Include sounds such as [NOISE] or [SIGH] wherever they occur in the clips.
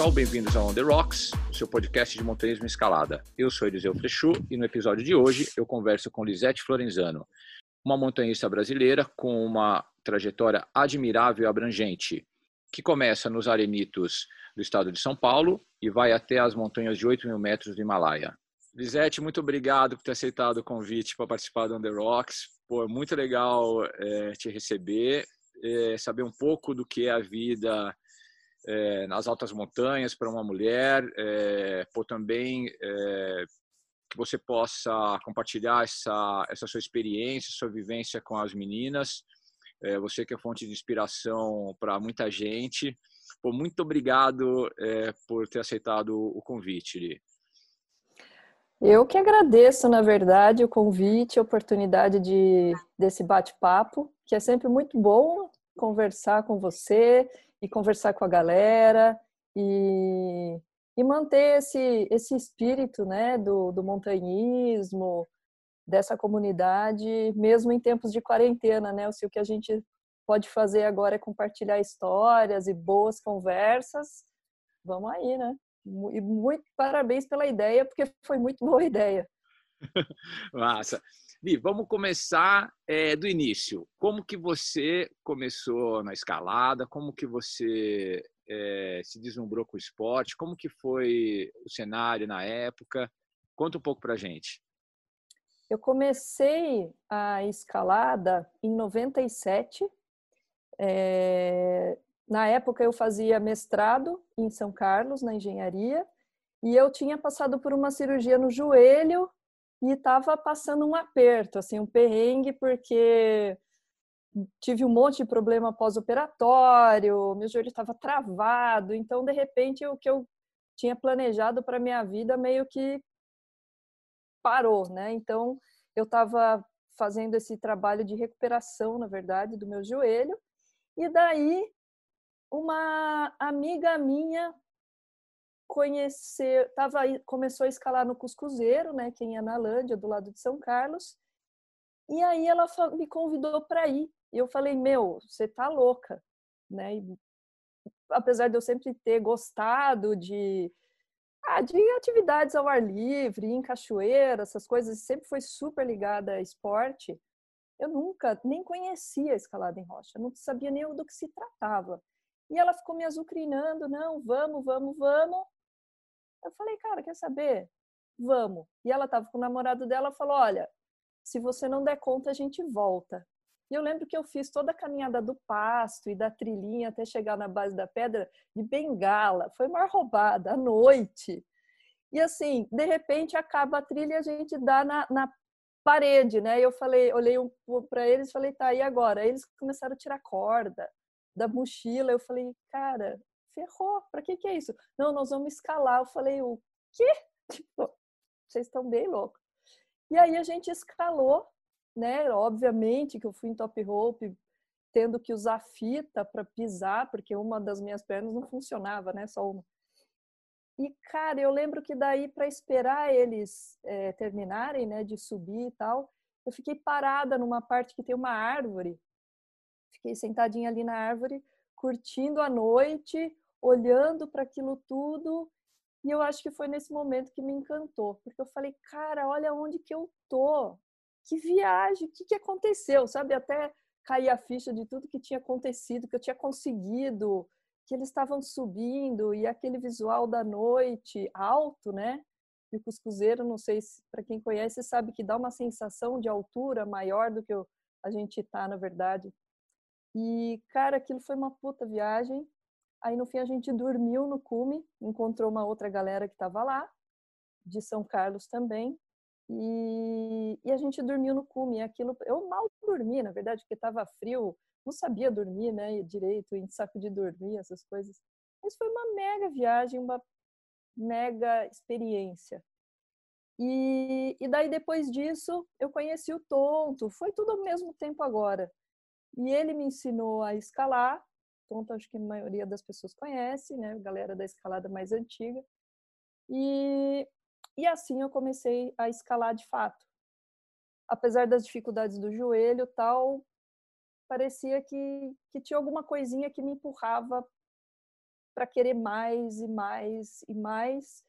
Pessoal, bem-vindos ao On The Rocks, seu podcast de montanhismo escalada. Eu sou Eliseu Frechu e no episódio de hoje eu converso com Lisete Florenzano, uma montanhista brasileira com uma trajetória admirável e abrangente, que começa nos arenitos do estado de São Paulo e vai até as montanhas de 8 mil metros do Himalaia. Lisete, muito obrigado por ter aceitado o convite para participar do On The Rocks. Pô, é muito legal é, te receber, é, saber um pouco do que é a vida é, nas altas montanhas para uma mulher, é, por também é, que você possa compartilhar essa, essa sua experiência, sua vivência com as meninas. É, você que é fonte de inspiração para muita gente. Pô, muito obrigado é, por ter aceitado o convite, Li. Eu que agradeço, na verdade, o convite, a oportunidade de, desse bate-papo, que é sempre muito bom conversar com você e conversar com a galera e, e manter esse, esse espírito né, do, do montanhismo, dessa comunidade, mesmo em tempos de quarentena, né? O que a gente pode fazer agora é compartilhar histórias e boas conversas. Vamos aí, né? E muito parabéns pela ideia, porque foi muito boa [LAUGHS] ideia. Massa. Li, vamos começar é, do início. Como que você começou na escalada? Como que você é, se deslumbrou com o esporte? Como que foi o cenário na época? Conta um pouco pra gente. Eu comecei a escalada em 97. É, na época eu fazia mestrado em São Carlos, na engenharia, e eu tinha passado por uma cirurgia no joelho e estava passando um aperto, assim, um perrengue, porque tive um monte de problema pós-operatório, meu joelho estava travado, então de repente o que eu tinha planejado para minha vida meio que parou, né? Então eu estava fazendo esse trabalho de recuperação, na verdade, do meu joelho, e daí uma amiga minha conhecer, tava, começou a escalar no Cuscuzeiro, né, que é em Analândia, do lado de São Carlos. E aí ela me convidou para ir. E eu falei: "Meu, você tá louca", né? E, apesar de eu sempre ter gostado de ah, de atividades ao ar livre, em cachoeira, essas coisas, sempre foi super ligada a esporte. Eu nunca nem conhecia a escalada em rocha, não sabia nem do que se tratava. E ela ficou me azucrinando, não, vamos, vamos, vamos. Eu falei, cara, quer saber? Vamos. E ela estava com o namorado dela, falou, olha, se você não der conta, a gente volta. E eu lembro que eu fiz toda a caminhada do pasto e da trilhinha até chegar na base da pedra de bengala. Foi uma roubada à noite. E assim, de repente acaba a trilha e a gente dá na, na parede, né? Eu falei, olhei um, para eles, falei, tá, e agora? Aí eles começaram a tirar corda da mochila. Eu falei, cara, ferrou, para que que é isso? Não, nós vamos escalar. Eu falei, o quê? [LAUGHS] Tipo, vocês estão bem loucos. E aí a gente escalou, né? Obviamente que eu fui em top rope tendo que usar fita para pisar, porque uma das minhas pernas não funcionava, né? Só uma. E, cara, eu lembro que daí, para esperar eles é, terminarem, né, de subir e tal, eu fiquei parada numa parte que tem uma árvore. Fiquei sentadinha ali na árvore, curtindo a noite, olhando para aquilo tudo. E eu acho que foi nesse momento que me encantou, porque eu falei, cara, olha onde que eu tô. Que viagem, o que, que aconteceu? Sabe, até cair a ficha de tudo que tinha acontecido, que eu tinha conseguido, que eles estavam subindo e aquele visual da noite alto, né? E o cuscuzeiro, não sei se para quem conhece sabe que dá uma sensação de altura maior do que a gente tá, na verdade. E cara, aquilo foi uma puta viagem. Aí no fim a gente dormiu no cume, encontrou uma outra galera que estava lá, de São Carlos também. E, e a gente dormiu no cume. Aquilo, eu mal dormi, na verdade, porque estava frio, não sabia dormir, né, direito, em saco de dormir, essas coisas. Mas foi uma mega viagem, uma mega experiência. E, e daí, depois disso, eu conheci o Tonto. Foi tudo ao mesmo tempo agora. E ele me ensinou a escalar. Tonto, acho que a maioria das pessoas conhece, né? Galera da escalada mais antiga. E, e assim eu comecei a escalar de fato. Apesar das dificuldades do joelho tal, parecia que, que tinha alguma coisinha que me empurrava para querer mais e mais e mais.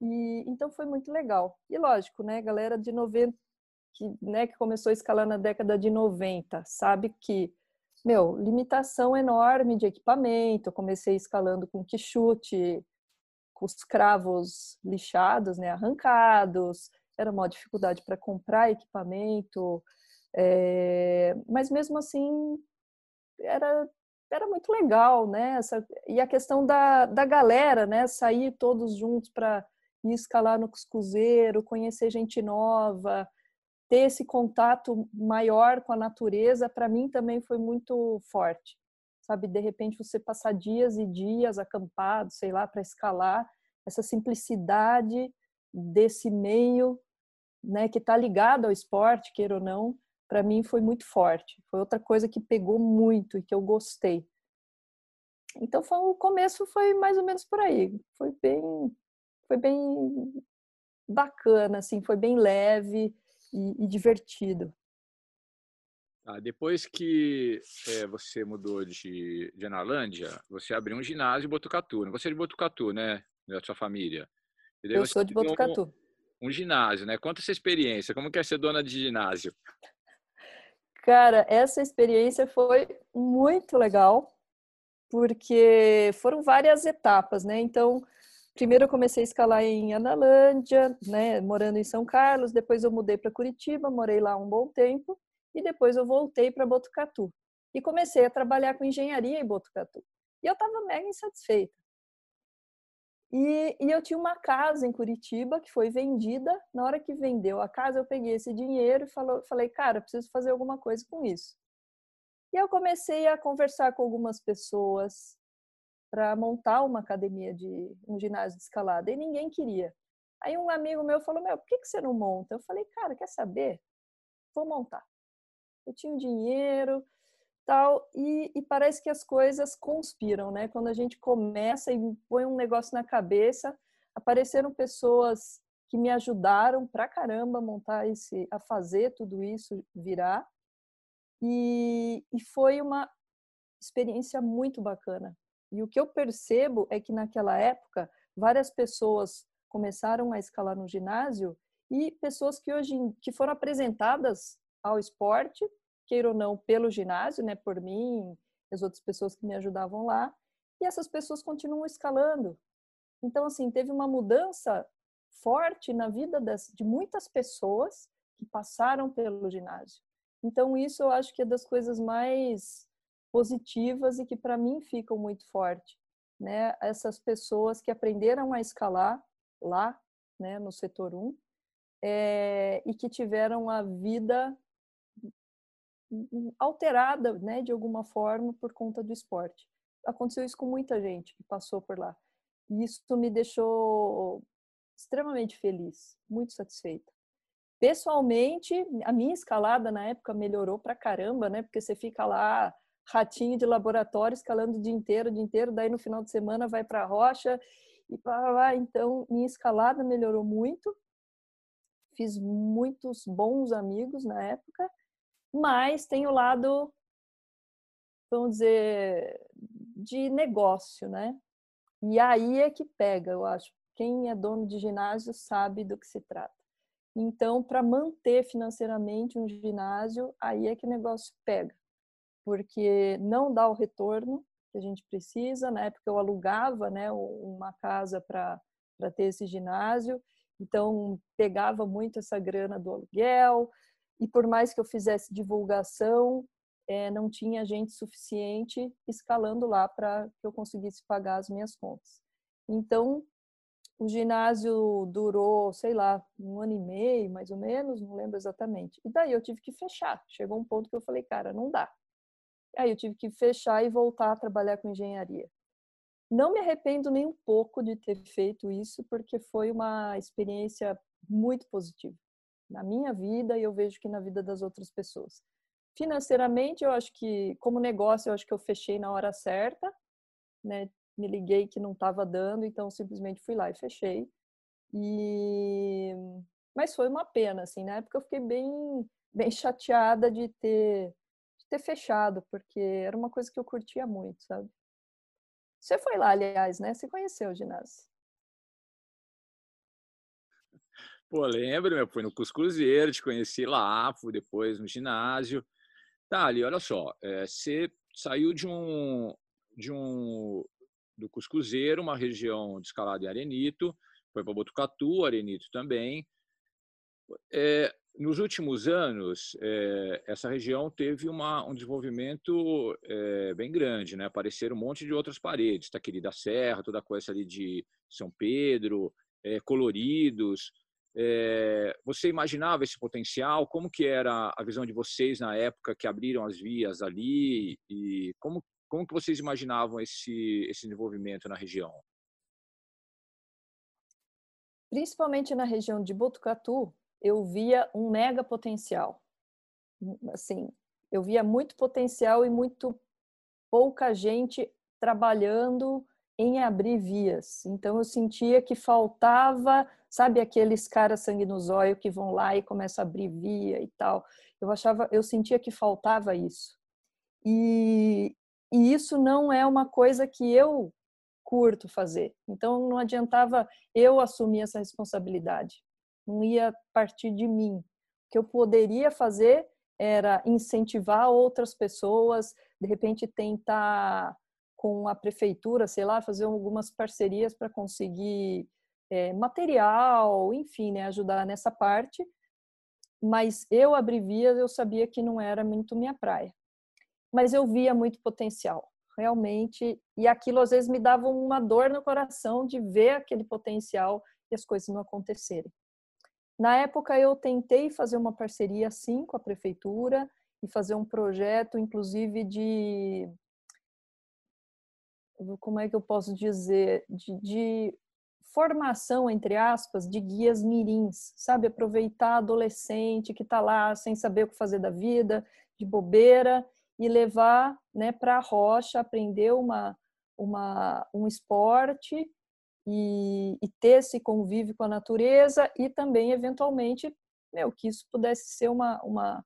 E então foi muito legal. E lógico, né, galera de 90 que, né, que começou a escalar na década de 90, sabe que meu, limitação enorme de equipamento. Comecei escalando com quichute, com os cravos lixados, né, arrancados. Era uma dificuldade para comprar equipamento. É... mas mesmo assim era era muito legal, né? Essa, e a questão da, da galera, né? Sair todos juntos para ir escalar no Cuscuzeiro, conhecer gente nova, ter esse contato maior com a natureza, para mim também foi muito forte. Sabe, de repente você passar dias e dias acampado, sei lá, para escalar, essa simplicidade desse meio, né, que está ligado ao esporte, queira ou não, para mim foi muito forte. Foi outra coisa que pegou muito e que eu gostei. Então foi, o começo foi mais ou menos por aí. Foi bem foi bem bacana, assim, foi bem leve e, e divertido. Ah, depois que é, você mudou de, de Analândia, você abriu um ginásio em Botucatu. Né? Você é de Botucatu, né? Da sua família. Eu sou de Botucatu. Um, um, ginásio, né? Conta essa experiência. Como que é ser dona de ginásio? Cara, essa experiência foi muito legal, porque foram várias etapas, né? Então, Primeiro eu comecei a escalar em Analândia, né, morando em São Carlos, depois eu mudei para Curitiba, morei lá um bom tempo, e depois eu voltei para Botucatu. E comecei a trabalhar com engenharia em Botucatu. E eu estava mega insatisfeita. E, e, eu tinha uma casa em Curitiba que foi vendida. Na hora que vendeu a casa, eu peguei esse dinheiro e falou, falei, cara, preciso fazer alguma coisa com isso. E eu comecei a conversar com algumas pessoas, para montar uma academia de um ginásio de escalada e ninguém queria. Aí um amigo meu falou: "Meu, por que que você não monta?" Eu falei: "Cara, quer saber? Vou montar." Eu tinha dinheiro, tal, e, e parece que as coisas conspiram, né? Quando a gente começa e põe um negócio na cabeça, apareceram pessoas que me ajudaram pra caramba a montar esse, a fazer tudo isso virar. E, e foi uma experiência muito bacana, e o que eu percebo é que naquela época várias pessoas começaram a escalar no ginásio e pessoas que hoje que foram apresentadas ao esporte, queira ou não, pelo ginásio, né, por mim, as outras pessoas que me ajudavam lá, e essas pessoas continuam escalando. Então, assim, teve uma mudança forte na vida das, de muitas pessoas que passaram pelo ginásio. Então, isso eu acho que é das coisas mais positivas e que para mim ficam muito forte, né? Essas pessoas que aprenderam a escalar lá, né, no setor 1, é, e que tiveram a vida alterada, né, de alguma forma por conta do esporte. Aconteceu isso com muita gente que passou por lá. E isso me deixou extremamente feliz, muito satisfeita. Pessoalmente, a minha escalada na época melhorou pra caramba, né? Porque você fica lá ratinho de laboratório escalando o dia inteiro, o dia inteiro, daí no final de semana vai para a rocha e para lá. Então, minha escalada melhorou muito. Fiz muitos bons amigos na época, mas tem o lado, vamos dizer, de negócio, né? E aí é que pega, eu acho. Quem é dono de ginásio sabe do que se trata. Então, para manter financeiramente um ginásio, aí é que o negócio pega porque não dá o retorno que a gente precisa. Na época eu alugava né, uma casa para ter esse ginásio, então pegava muito essa grana do aluguel, e por mais que eu fizesse divulgação, é, não tinha gente suficiente escalando lá para que eu conseguisse pagar as minhas contas. Então, o ginásio durou, sei lá, um ano e meio, mais ou menos, não lembro exatamente. E daí eu tive que fechar. Chegou um ponto que eu falei, cara, não dá. Aí eu tive que fechar e voltar a trabalhar com engenharia. Não me arrependo nem um pouco de ter feito isso, porque foi uma experiência muito positiva na minha vida e eu vejo que na vida das outras pessoas. Financeiramente, eu acho que, como negócio, eu acho que eu fechei na hora certa, né? Me liguei que não estava dando, então simplesmente fui lá e fechei. E mas foi uma pena, assim, na época eu fiquei bem bem [LAUGHS] chateada de ter ter fechado, porque era uma coisa que eu curtia muito, sabe? Você foi lá, aliás, né? Você conheceu o ginásio? Pô, lembro, eu fui no Cuscuzeiro, te conheci lá, fui depois no ginásio. Tá, ali, olha só, é, você saiu de um, de um do Cuscuzeiro, uma região de escalada em Arenito, foi para Botucatu, Arenito também. É, nos últimos anos, é, essa região teve uma, um desenvolvimento é, bem grande, né? Apareceram um monte de outras paredes, Taquiri da Serra, toda a coisa ali de São Pedro, é, coloridos. você imaginava esse potencial? Como que era a visão de vocês na época que abriram as vias ali? E como, como que vocês imaginavam esse, esse desenvolvimento na região? Principalmente na região de Botucatu, eu via um mega potencial. Assim, eu via muito potencial e muito pouca gente trabalhando em abrir vias. Então eu sentia que faltava, sabe, aqueles caras sangue que vão lá e começam a abrir via e tal. Eu achava, eu sentia que faltava isso. E, e isso não é uma coisa que eu curto fazer. Então não adiantava eu assumir essa responsabilidade não ia partir de mim. O que eu poderia fazer era incentivar outras pessoas, de repente tentar com a prefeitura, sei lá, fazer algumas parcerias para conseguir é, material, enfim, né, ajudar nessa parte. Mas eu abri vias, eu sabia que não era muito minha praia. Mas eu via muito potencial, realmente, e aquilo às vezes me dava uma dor no coração de ver aquele potencial e as coisas não acontecerem. Na época, eu tentei fazer uma parceria, sim, com a prefeitura e fazer um projeto, inclusive, de. Como é que eu posso dizer? De, de formação, entre aspas, de guias mirins, sabe? Aproveitar adolescente que está lá sem saber o que fazer da vida, de bobeira, e levar né, para a rocha, aprender uma, uma, um esporte e, e, ter esse convívio com a natureza e também, eventualmente, meu, que isso pudesse ser uma, uma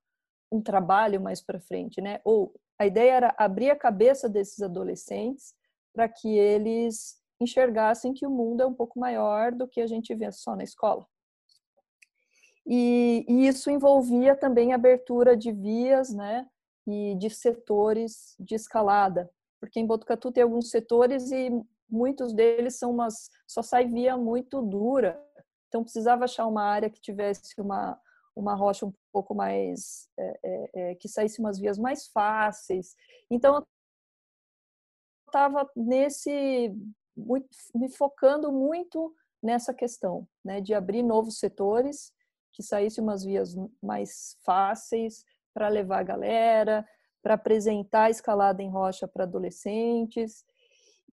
um trabalho mais para frente, né? Ou a ideia era abrir a cabeça desses adolescentes para que eles enxergassem que o mundo é um pouco maior do que a gente vê só na escola. E, e isso envolvia também abertura de vias, né? E de setores de escalada, porque em Botucatu tem alguns setores e muitos deles são umas só sai via muito dura, então precisava achar uma área que tivesse uma uma rocha um pouco mais é, é, é que saísse umas vias mais fáceis. Então estava nesse muito, me focando muito nessa questão, né, de abrir novos setores que saísse umas vias mais fáceis para levar a galera, para apresentar a escalada em rocha para adolescentes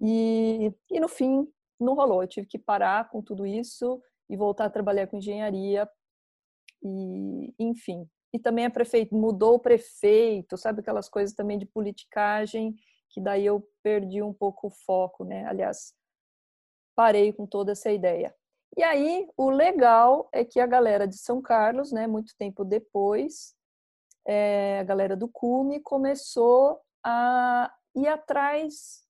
e, e no fim, não rolou. Eu tive que parar com tudo isso e voltar a trabalhar com engenharia. E, enfim. E também a prefeito mudou o prefeito, sabe aquelas coisas também de politicagem, que daí eu perdi um pouco o foco, né? Aliás, parei com toda essa ideia. E aí, o legal é que a galera de São Carlos, né, muito tempo depois, é, a galera do CUME começou a ir atrás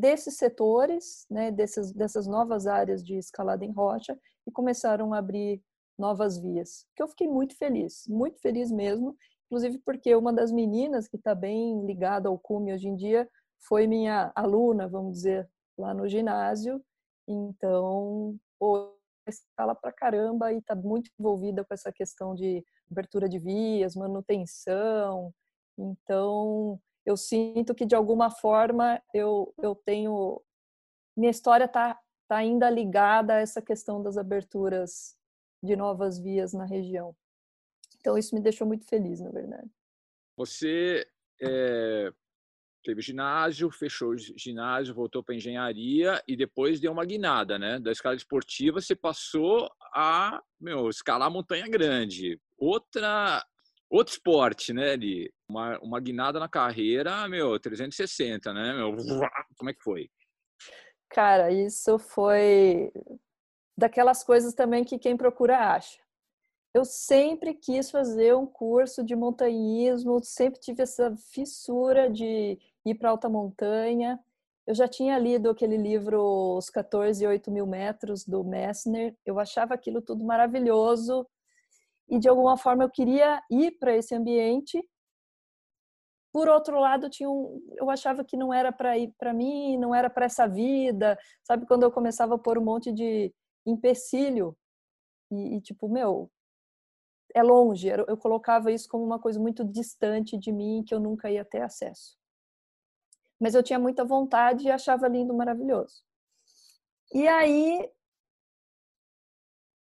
desses setores, né, dessas, dessas novas áreas de escalada em rocha e começaram a abrir novas vias. Que eu fiquei muito feliz, muito feliz mesmo, inclusive porque uma das meninas que está bem ligada ao cume hoje em dia foi minha aluna, vamos dizer, lá no ginásio. Então, pô, escala pra caramba e está muito envolvida com essa questão de abertura de vias, manutenção. Então, eu sinto que de alguma forma eu, eu tenho minha história está está ainda ligada a essa questão das aberturas de novas vias na região. Então, isso me deixou muito feliz, na verdade. Você é, teve ginásio, fechou o ginásio, voltou para engenharia e depois deu uma guinada, né? Da escala esportiva você passou a, meu, escalar montanha grande. Outra outro esporte, né, ali, uma, uma guinada na carreira, meu, 360, né, meu, [LAUGHS] como é que foi? Cara, isso foi daquelas coisas também que quem procura acha. Eu sempre quis fazer um curso de montanhismo, sempre tive essa fissura de ir para alta montanha. Eu já tinha lido aquele livro Os 14 e 8 mil metros, do Messner. Eu achava aquilo tudo maravilhoso e, de alguma forma, eu queria ir para esse ambiente. Por outro lado, tinha um, eu achava que não era para ir para mim, não era para essa vida. Sabe, quando eu começava a pôr um monte de empecilho e, e tipo, meu, é longe. Eu colocava isso como uma coisa muito distante de mim que eu nunca ia ter acesso mas eu tinha muita vontade e achava lindo, maravilhoso. E aí,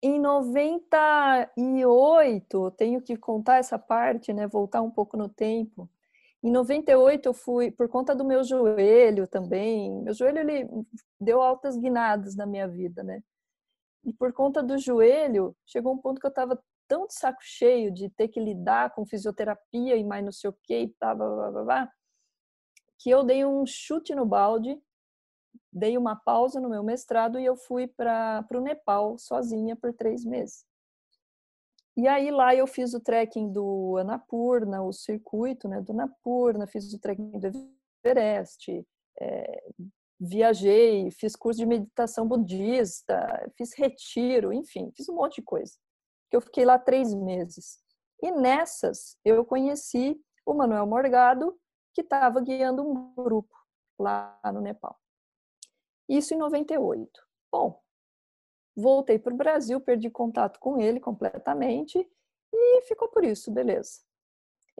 em 98, tenho que contar essa parte, né? Voltar um pouco no tempo. Em 98 eu fui por conta do meu joelho também. Meu joelho ele deu altas guinadas na minha vida, né? E por conta do joelho, chegou um ponto que eu estava tão de saco cheio de ter que lidar com fisioterapia e mais não sei o que e blá, blá, blá, blá, que eu dei um chute no balde, dei uma pausa no meu mestrado e eu fui para o Nepal sozinha por três meses. E aí lá eu fiz o trekking do Annapurna, o circuito né, do Annapurna, fiz o trekking do Everest, é, viajei, fiz curso de meditação budista, fiz retiro, enfim, fiz um monte de coisa. Eu fiquei lá três meses. E nessas eu conheci o Manuel Morgado, que estava guiando um grupo lá no Nepal. Isso em 98. Bom, voltei para o Brasil, perdi contato com ele completamente e ficou por isso, beleza.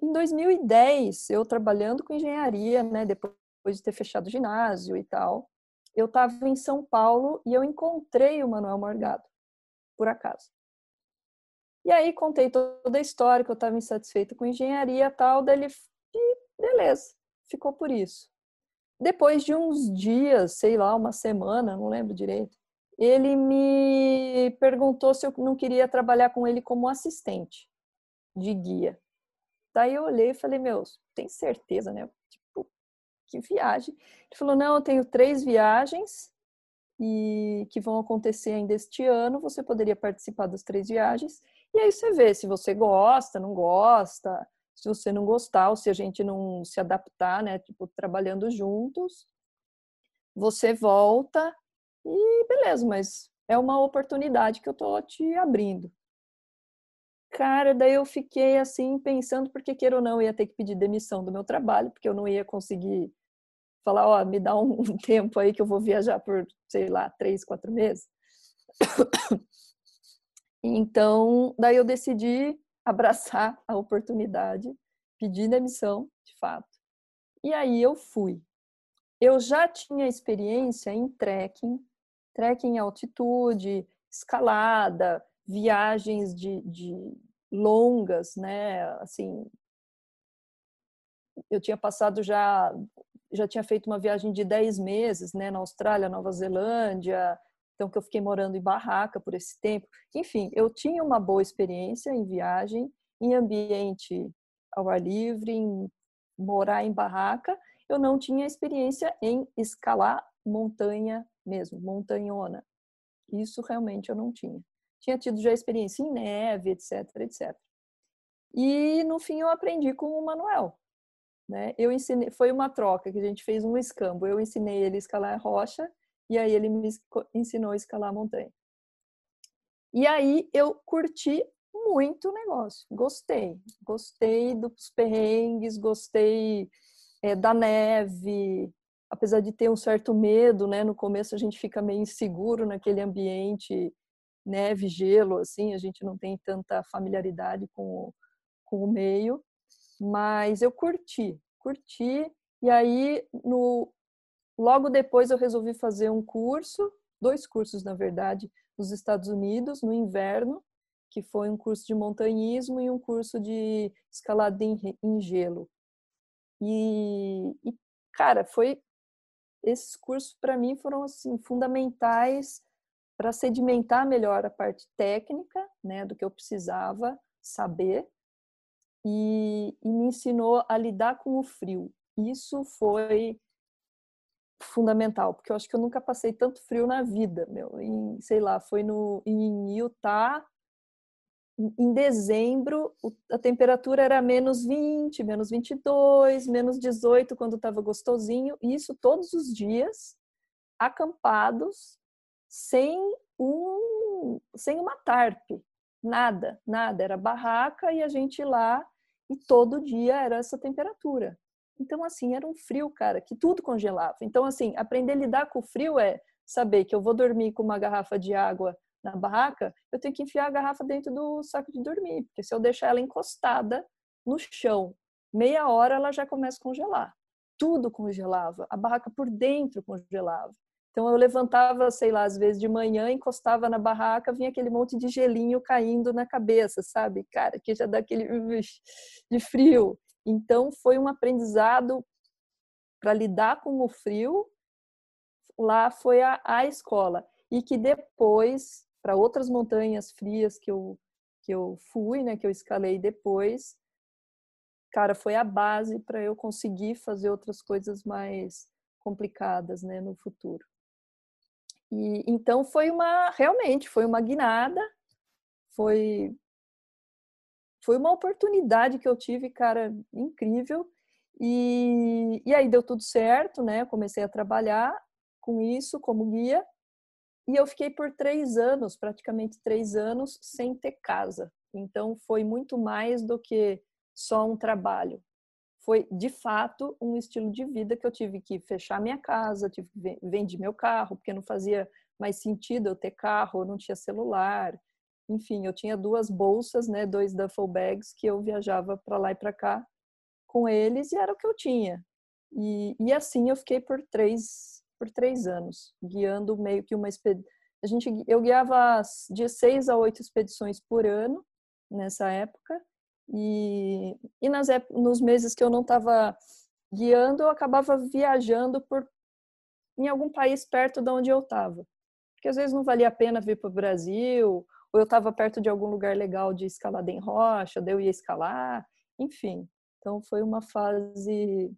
Em 2010, eu trabalhando com engenharia, né, depois de ter fechado o ginásio e tal, eu estava em São Paulo e eu encontrei o Manuel Morgado, por acaso. E aí contei toda a história, que eu estava insatisfeita com engenharia e tal, daí ele Beleza, ficou por isso. Depois de uns dias, sei lá, uma semana, não lembro direito, ele me perguntou se eu não queria trabalhar com ele como assistente de guia. Daí eu olhei e falei, meu, tem certeza, né? Tipo, que viagem. Ele falou, não, eu tenho três viagens e que vão acontecer ainda este ano, você poderia participar das três viagens. E aí você vê se você gosta, não gosta, se você não gostar ou se a gente não se adaptar, né, tipo, trabalhando juntos, você volta e beleza, mas é uma oportunidade que eu tô te abrindo. Cara, daí eu fiquei assim pensando, porque queira ou não, eu ia ter que pedir demissão do meu trabalho, porque eu não ia conseguir falar, ó, me dá um tempo aí que eu vou viajar por, sei lá, três, quatro meses. [COUGHS] Então, daí eu decidi abraçar a oportunidade, pedir demissão, de fato. E aí eu fui. Eu já tinha experiência em trekking, trekking em altitude, escalada, viagens de, de longas, né? Assim, eu tinha passado já já tinha feito uma viagem de 10 meses, né, na Austrália, Nova Zelândia, então que eu fiquei morando em barraca por esse tempo. Enfim, eu tinha uma boa experiência em viagem, em ambiente ao ar livre, em morar em barraca. Eu não tinha experiência em escalar montanha mesmo, montanhona. Isso realmente eu não tinha. Tinha tido já experiência em neve, etc, etc. E no fim eu aprendi com o Manuel. Né? Eu ensinei, foi uma troca que a gente fez um escambo. Eu ensinei ele a escalar rocha e aí ele me ensinou a escalar a montanha. E aí eu curti muito o negócio. Gostei. Gostei dos perrengues, gostei é, da neve. Apesar de ter um certo medo, né? No começo a gente fica meio inseguro naquele ambiente neve, gelo, assim. A gente não tem tanta familiaridade com, com o meio. Mas eu curti, curti. E aí, no, Logo depois eu resolvi fazer um curso dois cursos, na verdade, nos Estados Unidos, no inverno, que foi um curso de montanhismo e um curso de escalada em, em gelo. E, e, cara, foi esses cursos para mim foram assim fundamentais para sedimentar melhor a parte técnica, né, do que eu precisava saber e, e me ensinou a lidar com o frio. Isso foi fundamental, porque eu acho que eu nunca passei tanto frio na vida, meu. Em, sei lá, foi no em Utah em dezembro a temperatura era menos 20, menos 22, menos 18 quando estava gostosinho, e isso todos os dias, acampados, sem um sem uma tarpe, nada, nada, era barraca e a gente lá e todo dia era essa temperatura. Então assim, era um frio, cara, que tudo congelava. Então assim, aprender a lidar com o frio é saber que eu vou dormir com uma garrafa de água na barraca, eu tenho que enfiar a garrafa dentro do saco de dormir, porque se eu deixar ela encostada no chão, meia hora ela já começa a congelar. Tudo congelava, a barraca por dentro congelava. Então eu levantava, sei lá, às vezes de manhã, encostava na barraca, vinha aquele monte de gelinho caindo na cabeça, sabe? Cara, que já dá aquele de frio. Então foi um aprendizado para lidar com o frio. Lá foi a, a escola e que depois para outras montanhas frias que eu que eu fui, né, que eu escalei depois, cara, foi a base para eu conseguir fazer outras coisas mais complicadas, né, no futuro. E então foi uma realmente foi uma guinada, foi foi uma oportunidade que eu tive, cara, incrível. E, e aí deu tudo certo, né? Comecei a trabalhar com isso como guia e eu fiquei por três anos, praticamente três anos, sem ter casa. Então foi muito mais do que só um trabalho. Foi de fato um estilo de vida que eu tive que fechar minha casa, tive que vender meu carro, porque não fazia mais sentido eu ter carro, eu não tinha celular. Enfim, eu tinha duas bolsas, né, dois duffel bags que eu viajava para lá e para cá com eles e era o que eu tinha. E, e assim eu fiquei por três por três anos, guiando meio que uma expedição. A gente, eu guiava de seis a oito expedições por ano nessa época e, e nas nos meses que eu não estava guiando, eu acabava viajando por em algum país perto de onde eu estava, porque às vezes não valia a pena vir para o Brasil ou eu estava perto de algum lugar legal de escalada em rocha, daí eu ia escalar, enfim. Então foi uma fase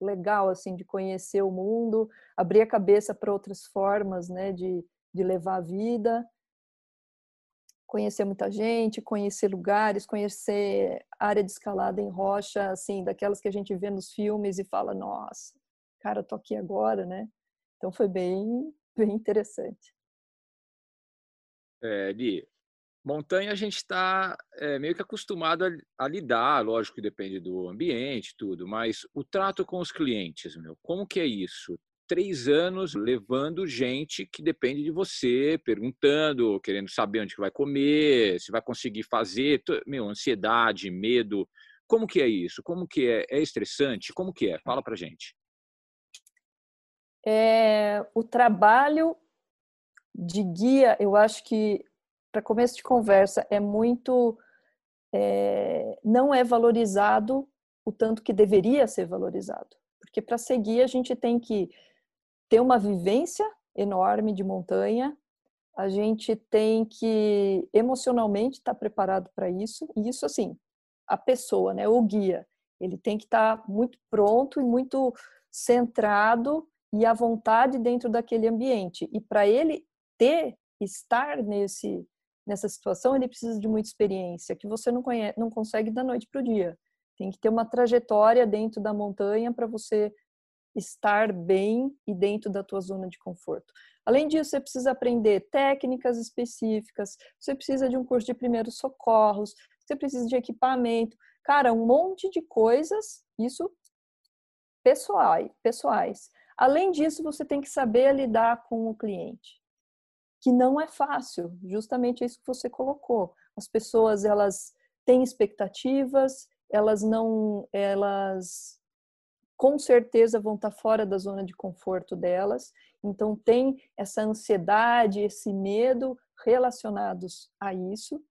legal assim de conhecer o mundo, abrir a cabeça para outras formas, né, de, de levar a vida, conhecer muita gente, conhecer lugares, conhecer área de escalada em rocha, assim, daquelas que a gente vê nos filmes e fala, nossa, cara, tô aqui agora, né? Então foi bem, bem interessante. É, Li, Montanha a gente está é, meio que acostumado a, a, lidar, lógico que depende do ambiente, tudo, mas o trato com os clientes, meu, como que é isso? Três anos levando gente que depende de você, perguntando, querendo saber onde que vai comer, se vai conseguir fazer, meu, ansiedade, medo, como que é isso? Como que é? É estressante? Como que é? Fala pra gente. É, o trabalho de guia, eu acho que para começo de conversa, é muito. É, não é valorizado o tanto que deveria ser valorizado. Porque para seguir, a gente tem que ter uma vivência enorme de montanha, a gente tem que emocionalmente estar tá preparado para isso, e isso assim, a pessoa, né, o guia, ele tem que estar tá muito pronto e muito centrado e à vontade dentro daquele ambiente. E para ele ter, estar nesse nessa situação, ele precisa de muita experiência, que você não, conhece, não consegue da noite para o dia. Tem que ter uma trajetória dentro da montanha para você estar bem e dentro da tua zona de conforto. Além disso, você precisa aprender técnicas específicas, você precisa de um curso de primeiros socorros, você precisa de equipamento, cara, um monte de coisas, isso pessoais, pessoais. Além disso, você tem que saber lidar com o cliente que não é fácil, justamente isso que você colocou. As pessoas elas têm expectativas, elas não, elas com certeza vão estar fora da zona de conforto delas. Então tem essa ansiedade, esse medo relacionados a isso.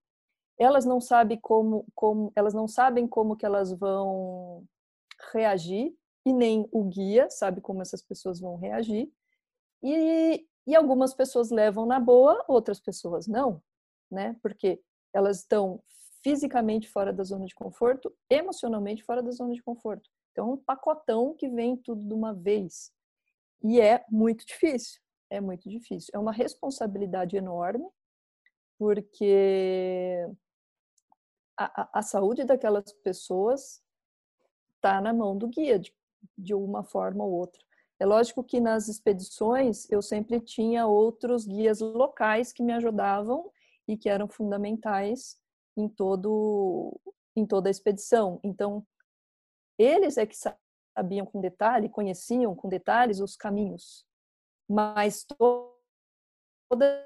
Elas não sabem como, como elas não sabem como que elas vão reagir e nem o guia sabe como essas pessoas vão reagir. E, e algumas pessoas levam na boa, outras pessoas não, né? Porque elas estão fisicamente fora da zona de conforto, emocionalmente fora da zona de conforto. Então, é um pacotão que vem tudo de uma vez. E é muito difícil, é muito difícil. É uma responsabilidade enorme, porque a, a, a saúde daquelas pessoas está na mão do guia, de, de uma forma ou outra. É lógico que nas expedições eu sempre tinha outros guias locais que me ajudavam e que eram fundamentais em todo em toda a expedição. Então, eles é que sabiam com detalhe, conheciam com detalhes os caminhos, mas todas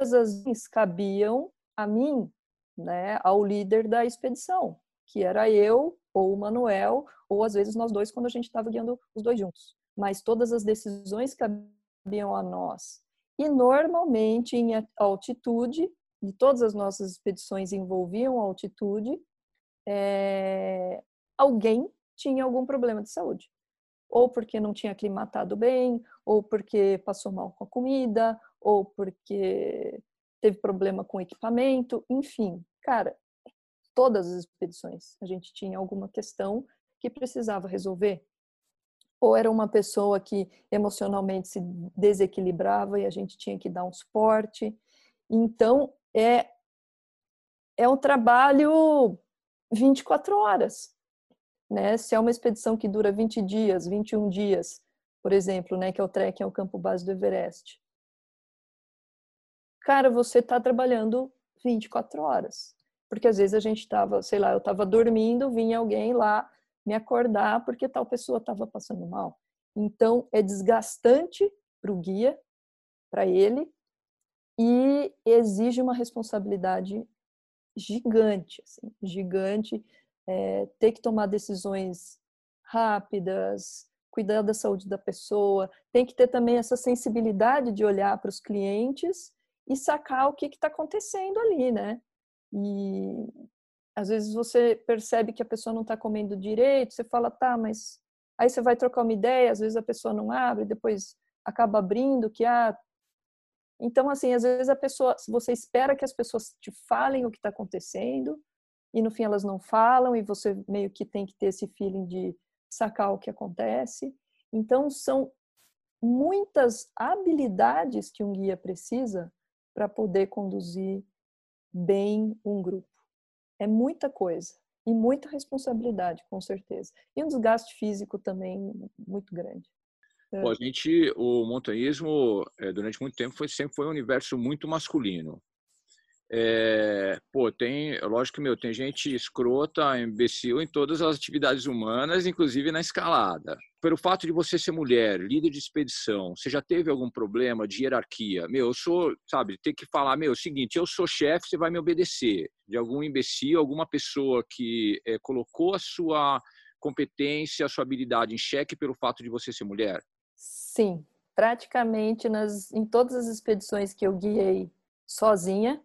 as cabiam a mim, né, ao líder da expedição, que era eu ou o Manuel, ou às vezes nós dois quando a gente estava guiando os dois juntos. Mas todas as decisões cabiam a nós. E normalmente em altitude, de todas as nossas expedições envolviam altitude, é, alguém tinha algum problema de saúde. Ou porque não tinha aclimatado bem, ou porque passou mal com a comida, ou porque teve problema com equipamento, enfim. Cara, todas as expedições a gente tinha alguma questão que precisava resolver. Ou era uma pessoa que emocionalmente se desequilibrava e a gente tinha que dar um suporte. Então, é, é um trabalho 24 horas né? Se é uma expedição que dura 20 dias, 21 dias, por exemplo, né, que é o trekking ao campo base do Everest. Cara, você está trabalhando 24 horas. Porque às vezes a gente estava, sei lá, eu estava dormindo, vinha alguém lá me acordar porque tal pessoa estava passando mal. Então, é desgastante para o guia, para ele, e exige uma responsabilidade gigante, assim, gigante é, ter que tomar decisões rápidas, cuidar da saúde da pessoa, tem que ter também essa sensibilidade de olhar para os clientes e sacar o que está acontecendo ali, né? E às vezes você percebe que a pessoa não está comendo direito, você fala, tá, mas aí você vai trocar uma ideia, às vezes a pessoa não abre, depois acaba abrindo, que ah, então assim, às vezes a pessoa, você espera que as pessoas te falem o que está acontecendo, e no fim elas não falam e você meio que tem que ter esse feeling de sacar o que acontece. Então são muitas habilidades que um guia precisa para poder conduzir bem um grupo. É muita coisa e muita responsabilidade, com certeza. E um desgaste físico também muito grande. Bom, a gente, o montanhismo, eh, durante muito tempo, foi, sempre foi um universo muito masculino. É, pô, tem, lógico que meu, tem gente escrota, imbecil em todas as atividades humanas, inclusive na escalada. Pelo fato de você ser mulher, líder de expedição, você já teve algum problema de hierarquia? Meu, eu sou, sabe, ter que falar, meu, é o seguinte, eu sou chefe, você vai me obedecer. De algum imbecil, alguma pessoa que é, colocou a sua competência, a sua habilidade em xeque pelo fato de você ser mulher? Sim, praticamente nas, em todas as expedições que eu guiei sozinha,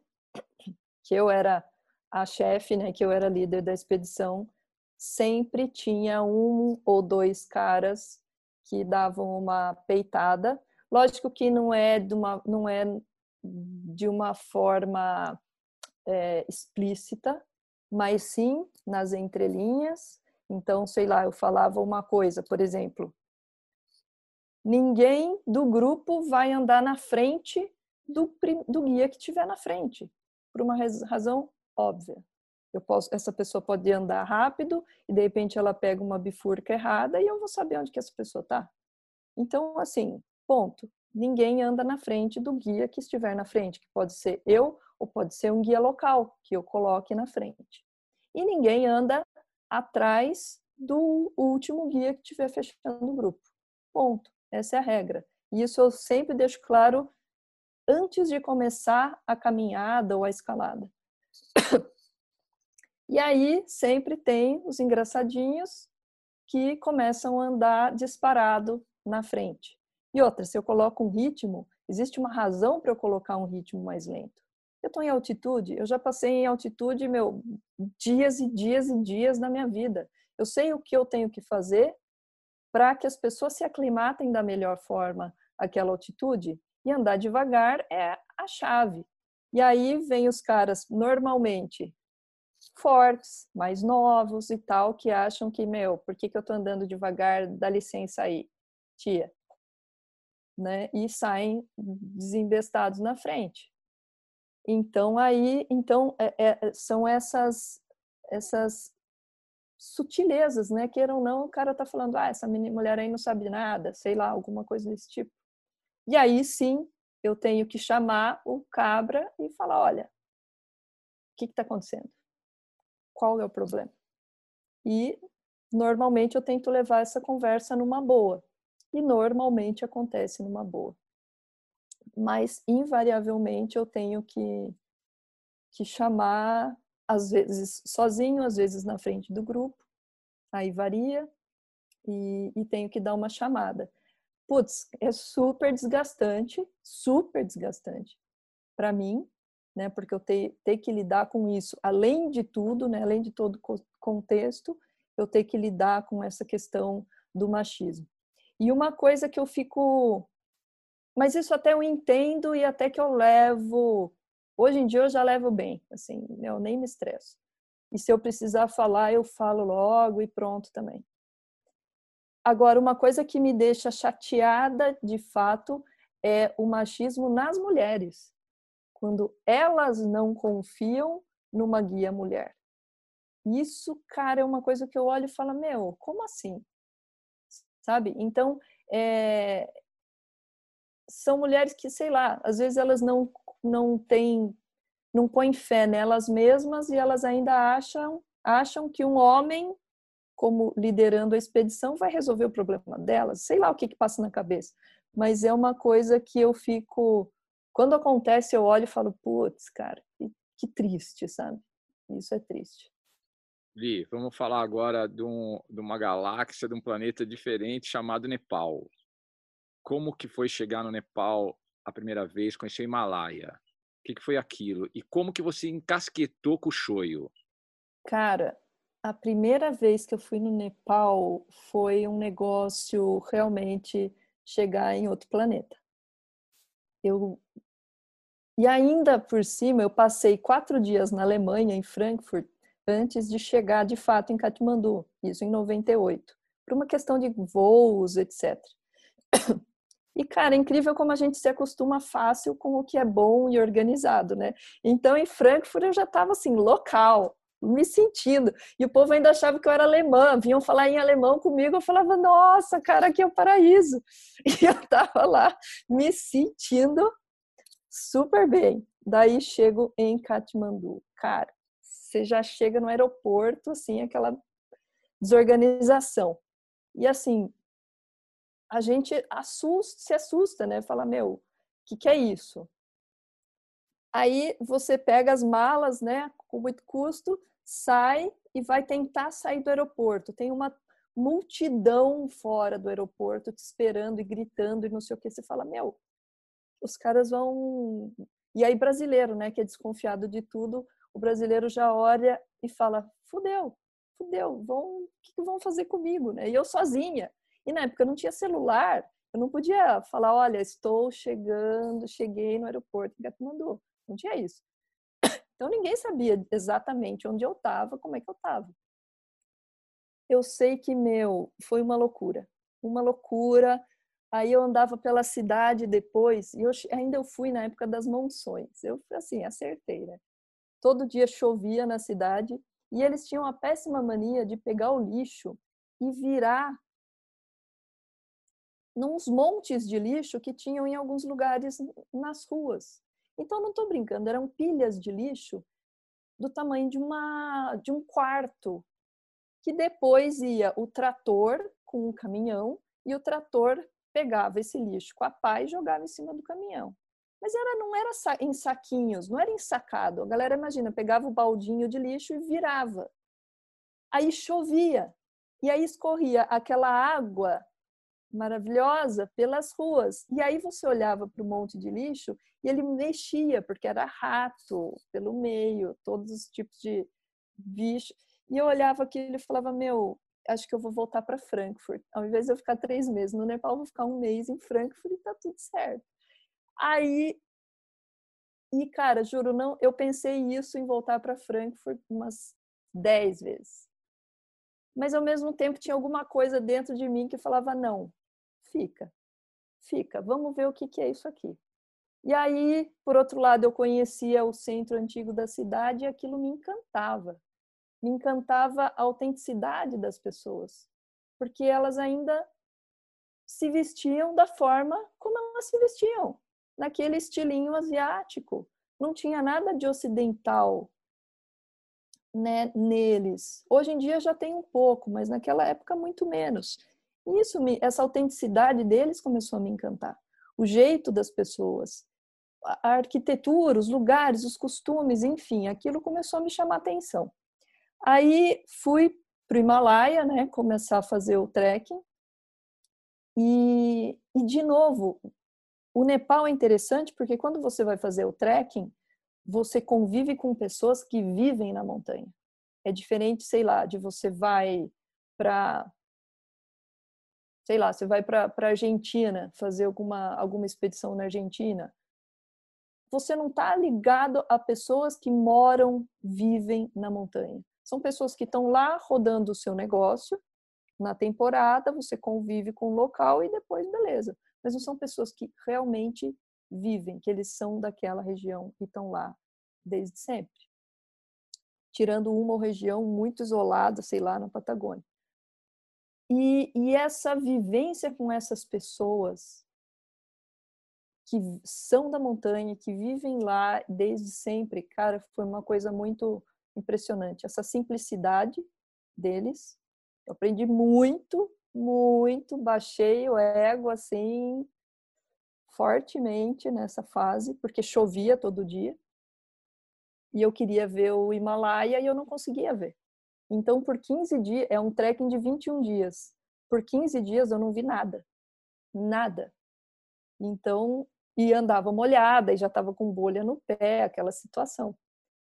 que eu era a chefe, né, que eu era líder da expedição, sempre tinha um ou dois caras que davam uma peitada. Lógico que não é de uma, não é de uma forma é, explícita, mas sim nas entrelinhas. Então, sei lá, eu falava uma coisa, por exemplo, ninguém do grupo vai andar na frente do, do guia que estiver na frente por uma razão óbvia. Posso, essa pessoa pode andar rápido e de repente ela pega uma bifurca errada e eu vou saber onde que essa pessoa está. Então, assim, ponto. Ninguém anda na frente do guia que estiver na frente, que pode ser eu ou pode ser um guia local que eu coloque na frente. E ninguém anda atrás do último guia que estiver fechando o grupo. Ponto. Essa é a regra. E isso eu sempre deixo claro antes de começar a caminhada ou a escalada. E aí sempre tem os engraçadinhos que começam a andar disparado na frente. E outra, se eu coloco um ritmo, existe uma razão para eu colocar um ritmo mais lento. Eu estou em altitude, eu já passei em altitude, meu, dias e dias e dias na minha vida. Eu sei o que eu tenho que fazer para que as pessoas se aclimatem da melhor forma àquela altitude. E andar devagar é a chave. E aí vem os caras normalmente fortes, mais novos e tal, que acham que, meu, por que, que eu tô andando devagar? Dá licença aí, tia. Né? E saem desembestados na frente. Então aí, então é, é, são essas essas sutilezas, né? Queiram ou não, o cara tá falando, ah, essa mulher aí não sabe nada, sei lá, alguma coisa desse tipo. E aí sim, eu tenho que chamar o cabra e falar, olha, o que está acontecendo? Qual é o problema? E normalmente eu tento levar essa conversa numa boa. E normalmente acontece numa boa. Mas invariavelmente eu tenho que, que chamar, às vezes sozinho, às vezes na frente do grupo, aí varia, e, e tenho que dar uma chamada. Putz, é super desgastante, super desgastante para mim, né? Porque eu tenho, ter que lidar com isso, além de tudo, né? Além de todo contexto, eu tenho que lidar com essa questão do machismo. E uma coisa que eu fico, mas isso até eu entendo e até que eu levo, hoje em dia eu já levo bem, assim, eu nem me estresso. E se eu precisar falar, eu falo logo e pronto também. Agora, uma coisa que me deixa chateada, de fato, é o machismo nas mulheres quando elas não confiam numa guia mulher. Isso, cara, é uma coisa que eu olho e falo, meu, como assim? Sabe? Então, é... são mulheres que, sei lá, às vezes elas não, não têm, não põem fé nelas mesmas e elas ainda acham, acham que um homem, como liderando a expedição, vai resolver o problema delas. Sei lá o que, que passa na cabeça. Mas é uma coisa que eu fico quando acontece, eu olho e falo, putz, cara, que, que triste, sabe? Isso é triste. Li, vamos falar agora de, um, de, uma galáxia, de um planeta diferente chamado Nepal. Como que foi chegar no Nepal a primeira vez, conhecer o Himalaia? O que, que foi aquilo? E como que você encasquetou com o shoyu? Cara, a primeira vez que eu fui no Nepal foi um negócio realmente chegar em outro planeta eu e ainda por cima eu passei quatro dias na Alemanha, em Frankfurt, antes de chegar de fato em Katmandu, isso em 98, por uma questão de voos, etc. [COUGHS] E, cara, é incrível como a gente se acostuma fácil com o que é bom e organizado, né? Então, em Frankfurt, eu já estava assim, local, me sentindo. E o povo ainda achava que eu era alemã, vinham falar em alemão comigo, eu falava, nossa, cara, aqui é o paraíso. [LAUGHS] E eu tava lá me sentindo super bem. Daí chego em Katmandu. Cara, você já chega no aeroporto, assim, aquela desorganização. E assim, a gente assusta, se assusta, né? Fala, meu, o que, que é isso? Aí você pega as malas, né, com muito custo, sai e vai tentar sair do aeroporto. Tem uma multidão fora do aeroporto te esperando e gritando e não sei o que. Você fala, meu, os caras vão. E aí, brasileiro, né, que é desconfiado de tudo, o brasileiro já olha e fala: fudeu, fudeu, vão, o que, vão fazer comigo, né? E eu sozinha. E na época eu não tinha celular, eu não podia falar: olha, estou chegando, cheguei no aeroporto em Katmandu. Não tinha isso. Então ninguém sabia exatamente onde eu estava, como é que eu estava. Eu sei que, meu, foi uma loucura. Uma loucura. Aí eu andava pela cidade depois, e eu, ainda eu fui na época das monções. Eu, assim, acertei, né? Todo dia chovia na cidade, e eles tinham a péssima mania de pegar o lixo e virar nos montes de lixo que tinham em alguns lugares nas ruas. Então, não estou brincando, eram pilhas de lixo do tamanho de, uma, de um quarto, que depois ia o trator com o caminhão e o trator pegava esse lixo com a pá e jogava em cima do caminhão. Mas era, não era em saquinhos, não era ensacado. A galera, imagina, pegava o baldinho de lixo e virava. Aí chovia. E aí escorria aquela água maravilhosa pelas ruas. E aí você olhava para o monte de lixo e ele mexia, porque era rato pelo meio, todos os tipos de bicho. E eu olhava aquilo e falava: Meu, acho que eu vou voltar para Frankfurt. Ao invés de eu ficar três meses no Nepal, eu vou ficar um mês em Frankfurt e tá tudo certo. Aí. E, cara, juro, não, eu pensei isso em voltar para Frankfurt umas dez vezes. Mas ao mesmo tempo tinha alguma coisa dentro de mim que falava: não, fica, fica, vamos ver o que, que é isso aqui. E aí, por outro lado, eu conhecia o centro antigo da cidade e aquilo me encantava. Me encantava a autenticidade das pessoas, porque elas ainda se vestiam da forma como elas se vestiam, naquele estilinho asiático. Não tinha nada de ocidental né, neles. Hoje em dia já tem um pouco, mas naquela época muito menos. Isso, me, essa autenticidade deles começou a me encantar. O jeito das pessoas, a arquitetura, os lugares, os costumes, enfim, aquilo começou a me chamar atenção. Aí fui para o Himalaia, né, começar a fazer o trekking. E, e, de novo, o Nepal é interessante porque quando você vai fazer o trekking, você convive com pessoas que vivem na montanha. É diferente, sei lá, de você vai para sei lá, você vai para a Argentina fazer alguma, alguma expedição na Argentina, você não está ligado a pessoas que moram, vivem na montanha. São pessoas que estão lá rodando o seu negócio, na temporada, você convive com o local e depois, beleza. Mas não são pessoas que realmente vivem, que eles são daquela região e estão lá desde sempre. Tirando uma região muito isolada, sei lá, na Patagônia. E, e essa vivência com essas pessoas que são da montanha, que vivem lá desde sempre, cara, foi uma coisa muito impressionante. Essa simplicidade deles, eu aprendi muito, muito, baixei o ego assim fortemente nessa fase, porque chovia todo dia. E eu queria ver o Himalaia e eu não conseguia ver. Então, por 15 dias, é um trekking de 21 dias. Por 15 dias eu não vi nada. Nada. Então, e andava molhada e já estava com bolha no pé, aquela situação.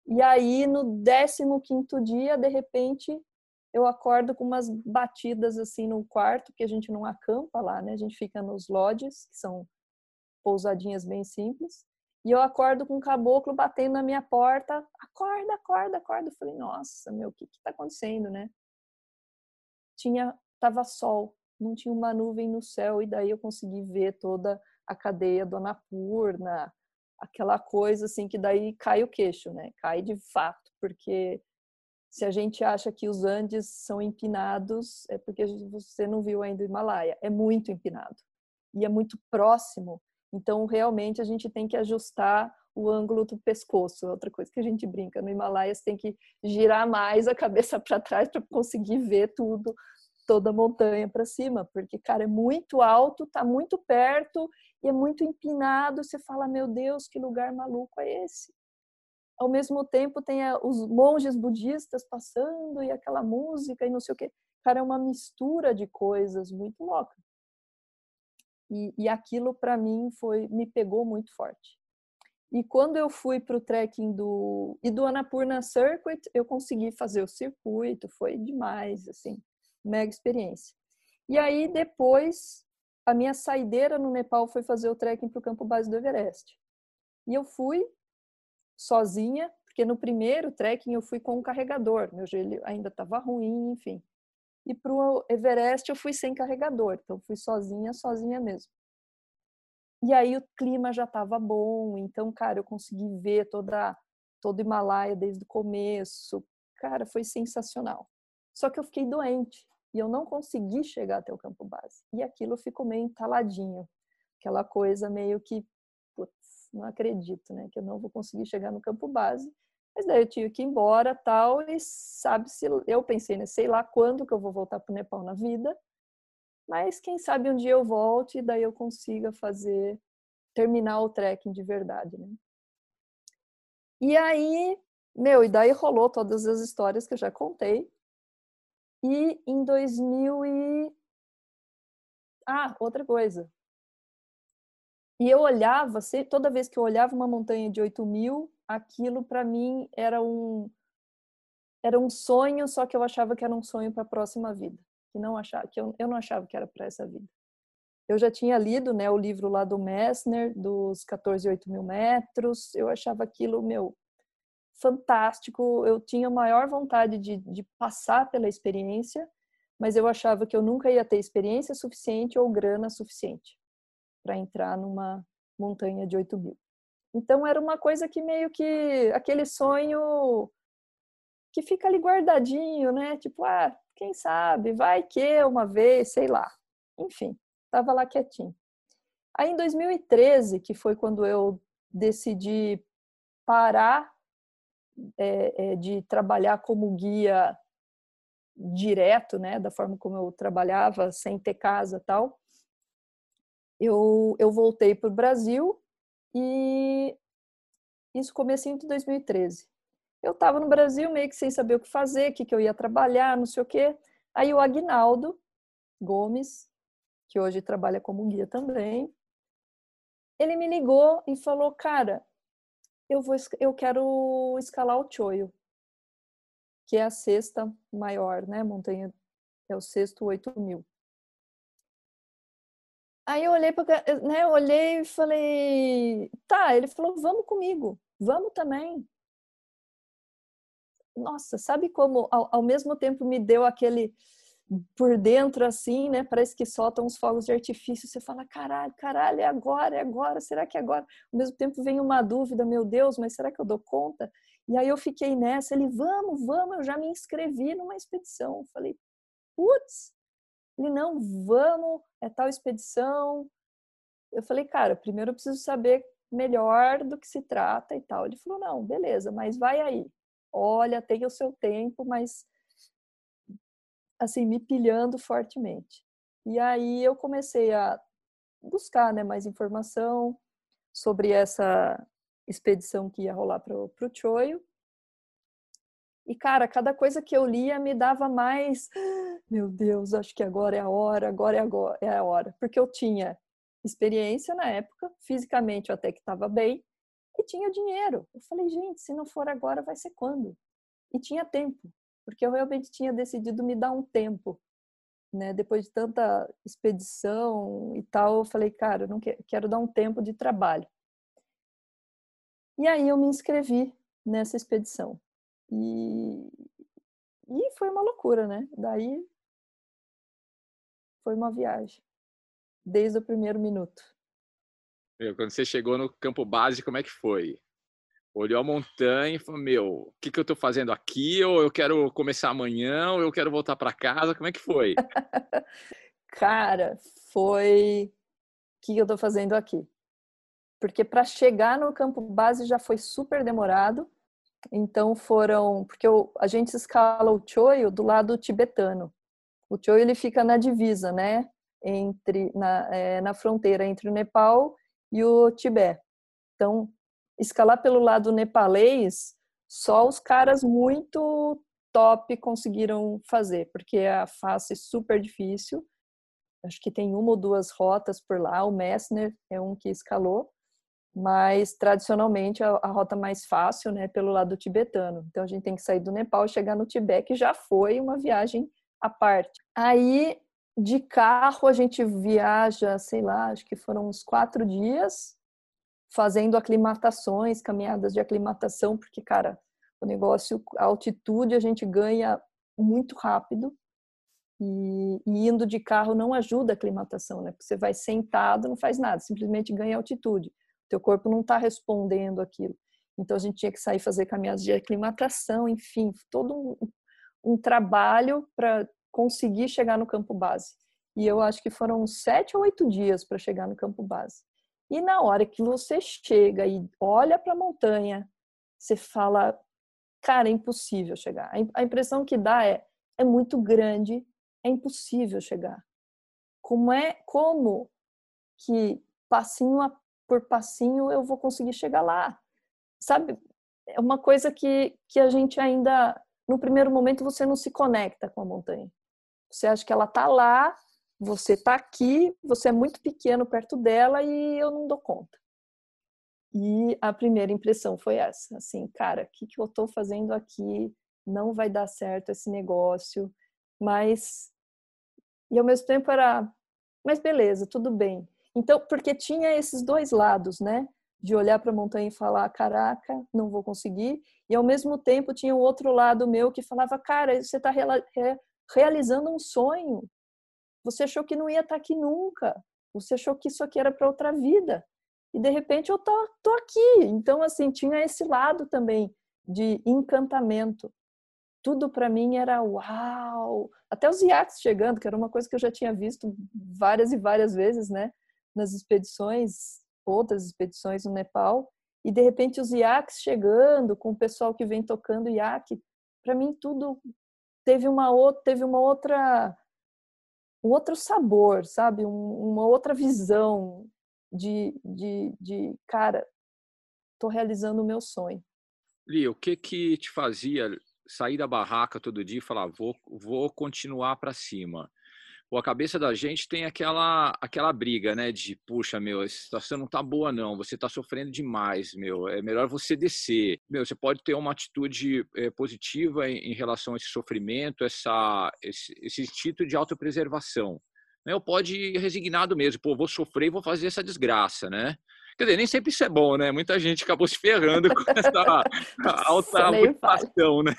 E aí, no 15 dia, de repente, eu acordo com umas batidas assim no quarto, que a gente não acampa lá, né? A gente fica nos lodges, que são pousadinhas bem simples. E eu acordo com um caboclo batendo na minha porta, acorda, acorda, acorda. Eu falei, nossa, meu, o que está acontecendo, né? Tinha, tava sol, não tinha uma nuvem no céu, e daí eu consegui ver toda a cadeia do Anapurna, aquela coisa assim que daí cai o queixo, né? Cai de fato, porque se a gente acha que os Andes são empinados, é porque você não viu ainda o Himalaia. É muito empinado e é muito próximo então, realmente, a gente tem que ajustar o ângulo do pescoço. Outra coisa que a gente brinca no Himalaia, você tem que girar mais a cabeça [LAUGHS] para trás para conseguir ver tudo, toda a montanha para cima, porque, cara, é muito alto, tá muito perto e é muito empinado. Você fala, meu Deus, que lugar maluco é esse? Ao mesmo tempo, tem os monges budistas passando e aquela música e não sei o quê. Cara, é uma mistura de coisas muito louca. E, e aquilo para mim foi me pegou muito forte. E quando eu fui para o trekking do e do Annapurna Circuit, eu consegui fazer o circuito, foi demais, assim, mega experiência. E aí depois a minha saideira no Nepal foi fazer o trekking para o campo base do Everest. E eu fui sozinha, porque no primeiro trekking eu fui com um carregador, meu joelho ainda estava ruim, enfim. E para o Everest eu fui sem carregador, então fui sozinha, sozinha mesmo. E aí o clima já estava bom, então, cara, eu consegui ver toda todo o Himalaia desde o começo. Cara, foi sensacional. Só que eu fiquei doente e eu não consegui chegar até o campo base. E aquilo ficou meio entaladinho. Aquela coisa meio que, putz, não acredito, né, que eu não vou conseguir chegar no campo base. Mas daí eu tive que ir embora, tal, e sabe se eu pensei, né, sei lá quando que eu vou voltar para o Nepal na vida, mas quem sabe um dia eu volte e daí eu consiga fazer terminar o trekking de verdade, né? E aí, meu, e daí rolou todas as histórias que eu já contei. E em 2000 e... Ah, outra coisa. E eu olhava, toda vez que eu olhava uma montanha de 8 mil, aquilo para mim era um era um sonho, só que eu achava que era um sonho para a próxima vida, que não achava que eu, eu não achava que era para essa vida. Eu já tinha lido, né, o livro lá do Messner dos 14 8 mil metros. Eu achava aquilo meu fantástico. Eu tinha maior vontade de, de passar pela experiência, mas eu achava que eu nunca ia ter experiência suficiente ou grana suficiente para entrar numa montanha de 8 mil. Então era uma coisa que meio que aquele sonho que fica ali guardadinho, né? Tipo, ah, quem sabe, vai que uma vez, sei lá. Enfim, estava lá quietinho. Aí em 2013, que foi quando eu decidi parar é, é, de trabalhar como guia direto, né, da forma como eu trabalhava, sem ter casa tal, eu, eu voltei para o Brasil e isso comecinho de 2013. Eu estava no Brasil meio que sem saber o que fazer, o que, que eu ia trabalhar, não sei o quê. Aí o Agnaldo Gomes, que hoje trabalha como guia também, ele me ligou e falou, cara, eu vou, eu quero escalar o Choio, que é a sexta maior, né? Montanha é o sexto 8 mil. Aí eu olhei para, né, eu olhei e falei, tá, ele falou, vamos comigo, vamos também. Nossa, sabe como ao, ao mesmo tempo me deu aquele por dentro assim, né? Parece que soltam uns fogos de artifício. Você fala, caralho, caralho, é agora, é agora, será que é agora? Ao mesmo tempo vem uma dúvida, meu Deus, mas será que eu dou conta? E aí eu fiquei nessa, ele, vamos, vamos, eu já me inscrevi numa expedição. Falei, putz, ele, não, vamos, é tal expedição. Eu falei, cara, primeiro eu preciso saber melhor do que se trata e tal. Ele falou, não, beleza, mas vai aí. Olha, tem o seu tempo, mas assim, me pilhando fortemente. E aí eu comecei a buscar né, mais informação sobre essa expedição que ia rolar para o Choio. E, cara, cada coisa que eu lia me dava mais meu Deus, acho que agora é a hora, agora é, agora, é a hora. Porque eu tinha experiência na época, fisicamente eu até que estava bem, e tinha dinheiro. Eu falei, gente, se não for agora, vai ser quando? E tinha tempo, porque eu realmente tinha decidido me dar um tempo. Né? Depois de tanta expedição e tal, eu falei, cara, eu não quero, quero dar um tempo de trabalho. E aí eu me inscrevi nessa expedição. E, e foi uma loucura, né? Daí foi uma viagem, desde o primeiro minuto. Meu, quando você chegou no campo base, como é que foi? Olhou a montanha e falou: Meu, o que, que eu estou fazendo aqui? Ou eu quero começar amanhã? Ou eu quero voltar para casa? Como é que foi? [LAUGHS] Cara, foi. O que eu estou fazendo aqui? Porque para chegar no campo base já foi super demorado. Então foram. Porque eu, a gente escala o Choio do lado tibetano. O Choi ele fica na divisa, né? Entre na, é, na fronteira entre o Nepal e o Tibete. Então, escalar pelo lado nepalês, só os caras muito top conseguiram fazer, porque é a face super difícil. Acho que tem uma ou duas rotas por lá. O Messner é um que escalou, mas tradicionalmente a, a rota mais fácil, né, pelo lado tibetano. Então a gente tem que sair do Nepal chegar no Tibete, que já foi uma viagem à parte. Aí, de carro, a gente viaja, sei lá, acho que foram uns quatro dias, fazendo aclimatações, caminhadas de aclimatação, porque, cara, o negócio, a altitude a gente ganha muito rápido. E, e, indo de carro não ajuda a aclimatação, né? Porque você vai sentado, não faz nada, simplesmente ganha altitude. Teu corpo não está respondendo aquilo. Então a gente tinha que sair fazer caminhadas de aclimatação, enfim, todo um, um trabalho para conseguir chegar no campo base. E eu acho que foram sete ou oito dias para chegar no campo base. E na hora que você chega e olha para a montanha, você fala, cara, é impossível chegar. A impressão que dá é, é muito grande, é impossível chegar. Como é, como que passinho por passinho eu vou conseguir chegar lá? Sabe? É uma coisa que, que a gente ainda no primeiro momento você não se conecta com a montanha. Você acha que ela tá lá, você tá aqui, você é muito pequeno perto dela e eu não dou conta. E a primeira impressão foi essa, assim, cara, o que, que eu tô fazendo aqui? Não vai dar certo esse negócio, mas e ao mesmo tempo era, mas beleza, tudo bem. Então, porque tinha esses dois lados, né? De olhar para a montanha e falar, caraca, não vou conseguir. E ao mesmo tempo tinha o outro lado meu que falava, cara, você está realizando um sonho. Você achou que não ia estar tá aqui nunca. Você achou que isso aqui era para outra vida. E de repente eu tô, tô aqui. Então, assim, tinha esse lado também de encantamento. Tudo para mim era uau! Até os iates chegando, que era uma coisa que eu já tinha visto várias e várias vezes, né? Nas expedições, outras expedições no Nepal. E de repente os iaques chegando, com o pessoal que vem tocando iaque. Para mim, tudo teve uma outra, teve uma outra um outro sabor, sabe? Um, uma outra visão de, de, de cara, tô realizando o meu sonho. Li, o que que te fazia sair da barraca todo dia e falar vou, vou continuar para cima? Pô, a cabeça da gente tem aquela aquela briga, né? De, puxa, meu, a situação não tá boa, não. Você tá sofrendo demais, meu. É melhor você descer. Meu, você pode ter uma atitude é, positiva em, em, relação a esse sofrimento, essa, esse, esse instinto de autopreservação. Né? Ou pode ir resignado mesmo. Pô, vou sofrer e vou fazer essa desgraça, né? Quer dizer, nem sempre isso é bom, né? Muita gente acabou se ferrando [LAUGHS] com essa alta motivação, né?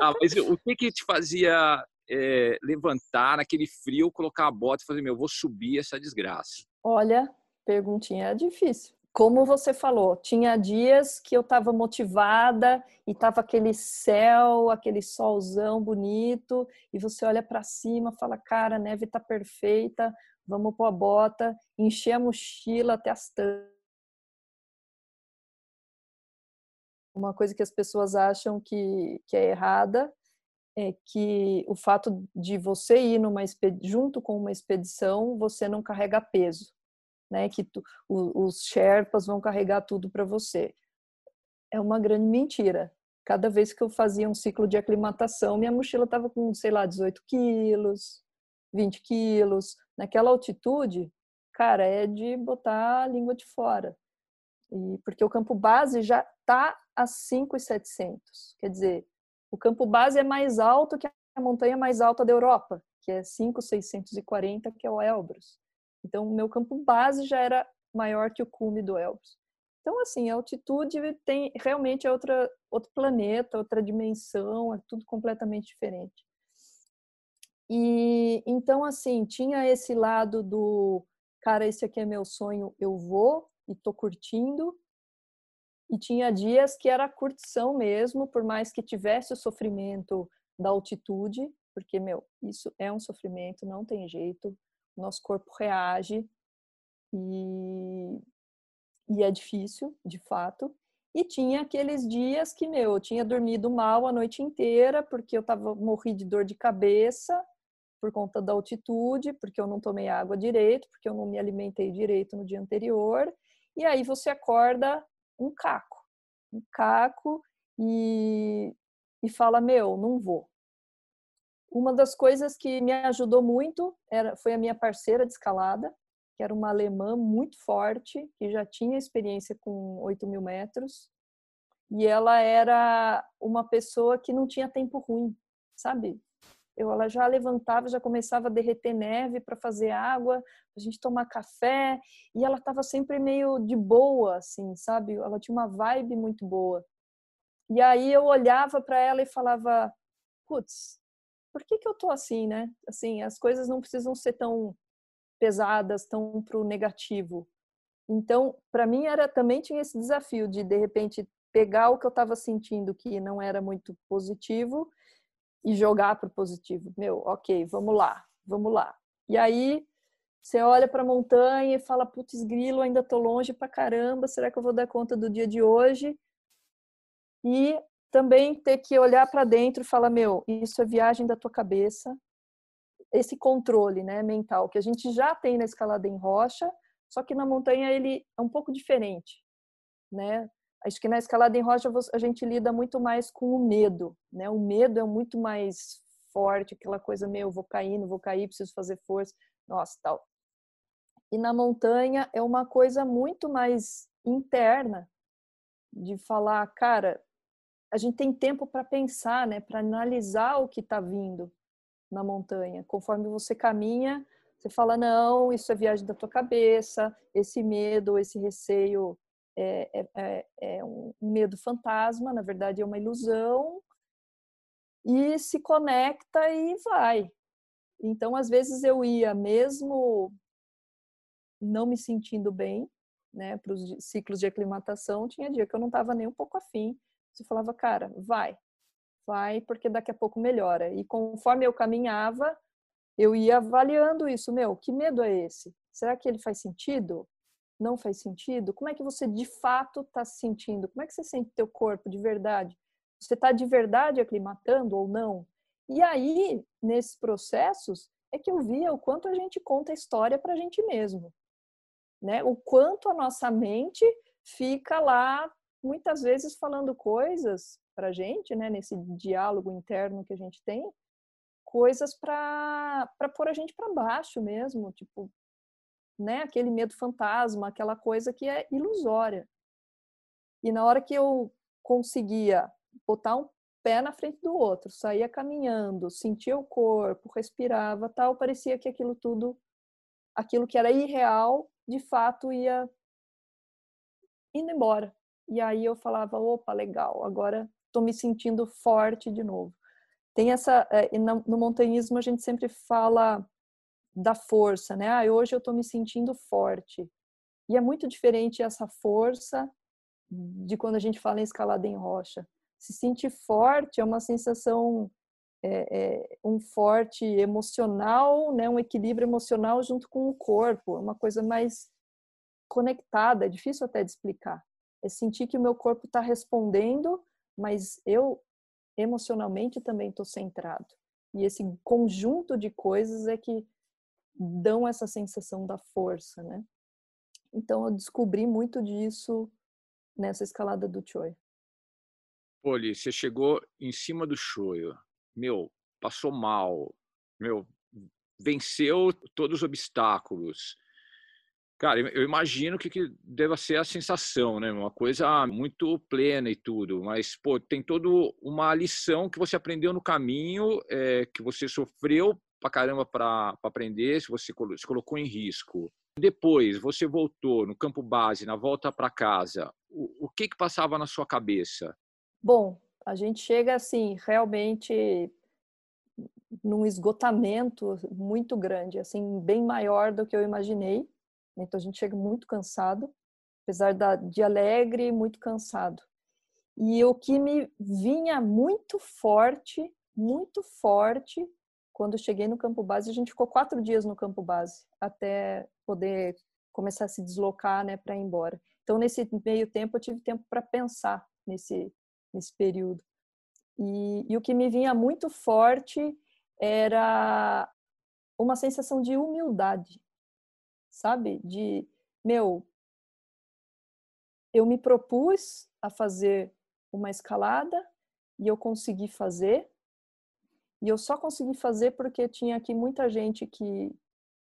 ah, mas o que que te fazia é, levantar naquele frio, colocar a bota e fazer, meu, vou subir essa desgraça? Olha, perguntinha difícil. Como você falou, tinha dias que eu estava motivada e estava aquele céu, aquele solzão bonito, e você olha para cima, fala, cara, a neve está perfeita, vamos pôr a bota, encher a mochila até as tantas. Uma coisa que as pessoas acham que, que é errada é que o fato de você ir numa junto com uma expedição, você não carrega peso, né? Que tu, os Sherpas vão carregar tudo para você. É uma grande mentira. Cada vez que eu fazia um ciclo de aclimatação, minha mochila estava com, sei lá, 18 quilos, 20 quilos. Naquela altitude, cara, é de botar a língua de fora. E porque o campo base já está a 5,700. Quer dizer, o campo base é mais alto que a montanha mais alta da Europa, que é 5,640, que é o Elbrus. Então, o meu campo base já era maior que o cume do Elbrus. Então, assim, a altitude tem realmente é outra, outro planeta, outra dimensão, é tudo completamente diferente. E então, assim, tinha esse lado do cara, esse aqui é meu sonho, eu vou e tô curtindo, e tinha dias que era curtição mesmo, por mais que tivesse o sofrimento da altitude, porque, meu, isso é um sofrimento, não tem jeito, nosso corpo reage e, e é difícil, de fato. E tinha aqueles dias que, meu, eu tinha dormido mal a noite inteira, porque eu tava, morri de dor de cabeça por conta da altitude, porque eu não tomei água direito, porque eu não me alimentei direito no dia anterior. E aí você acorda um caco, um caco e, e fala: Meu, não vou. Uma das coisas que me ajudou muito era, foi a minha parceira de escalada, que era uma alemã muito forte, que já tinha experiência com 8 mil metros. E ela era uma pessoa que não tinha tempo ruim, sabe? Eu, ela já levantava, já começava a derreter neve para fazer água, a gente tomar café, e ela estava sempre meio de boa, assim, sabe? Ela tinha uma vibe muito boa. E aí eu olhava para ela e falava, putz, por que que eu tô assim, né? Assim, as coisas não precisam ser tão pesadas, tão pro negativo. Então, para mim era também tinha esse desafio de de repente pegar o que eu estava sentindo que não era muito positivo e jogar para o positivo. Meu, ok, vamos lá, vamos lá. E aí você olha para a montanha e fala, putz, grilo, ainda tô longe para caramba, será que eu vou dar conta do dia de hoje? E também ter que olhar para dentro e falar, meu, isso é viagem da tua cabeça, esse controle, né, mental que a gente já tem na escalada em rocha, só que na montanha ele é um pouco diferente, né? Acho que na escalada em rocha a gente lida muito mais com o medo, né? O medo é muito mais forte, aquela coisa meio vou cair, não vou cair, preciso fazer força, nossa, tal. E na montanha é uma coisa muito mais interna de falar, cara, a gente tem tempo para pensar, né, para analisar o que está vindo na montanha. Conforme você caminha, você fala não, isso é viagem da tua cabeça, esse medo, esse receio é, é, é, é um medo fantasma, na verdade é uma ilusão, e se conecta e vai. Então, às vezes eu ia mesmo não me sentindo bem, né, para os ciclos de aclimatação, tinha dia que eu não estava nem um pouco afim. Você falava, cara, vai, vai, porque daqui a pouco melhora. E conforme eu caminhava, eu ia avaliando isso, meu, que medo é esse? Será que ele faz sentido? Não faz sentido? Como é que você de fato está se sentindo? Como é que você sente teu corpo de verdade? Você está de verdade aclimatando ou não? E aí, nesses processos, é que eu via o quanto a gente conta a história para a gente mesmo. Né? O quanto a nossa mente fica lá, muitas vezes, falando coisas para a gente, né? nesse diálogo interno que a gente tem, coisas para pôr a gente para baixo mesmo, tipo, né? aquele medo fantasma, aquela coisa que é ilusória. E na hora que eu conseguia botar um pé na frente do outro, saía caminhando, sentia o corpo, respirava, tal, parecia que aquilo tudo, aquilo que era irreal, de fato ia indo embora. E aí eu falava, opa, legal, agora estou me sentindo forte de novo. Tem essa, é, no montanhismo a gente sempre fala da força, né? Ah, hoje eu estou me sentindo forte. E é muito diferente essa força de quando a gente fala em escalada em rocha se sentir forte é uma sensação, é, é, um forte emocional, né, um equilíbrio emocional junto com o corpo, é uma coisa mais conectada, é difícil até de explicar. É sentir que o meu corpo está respondendo, mas eu emocionalmente também estou centrado. E esse conjunto de coisas é que dão essa sensação da força, né? Então eu descobri muito disso nessa escalada do Choi. Poli, você chegou em cima do shoyu, meu, passou mal, meu, venceu todos os obstáculos. Cara, eu imagino que, que deva ser a sensação, né? Uma coisa muito plena e tudo, mas, pô, tem toda uma lição que você aprendeu no caminho, é, que você sofreu pra caramba para aprender, se você se colocou em risco. Depois, você voltou no campo base, na volta para casa, o, o que que passava na sua cabeça? Bom, a gente chega assim realmente num esgotamento muito grande, assim bem maior do que eu imaginei. Então a gente chega muito cansado, apesar de alegre, muito cansado. E o que me vinha muito forte, muito forte, quando eu cheguei no campo base, a gente ficou quatro dias no campo base até poder começar a se deslocar, né, para ir embora. Então nesse meio tempo eu tive tempo para pensar nesse nesse período. E, e o que me vinha muito forte era uma sensação de humildade, sabe? De, meu, eu me propus a fazer uma escalada e eu consegui fazer. E eu só consegui fazer porque tinha aqui muita gente que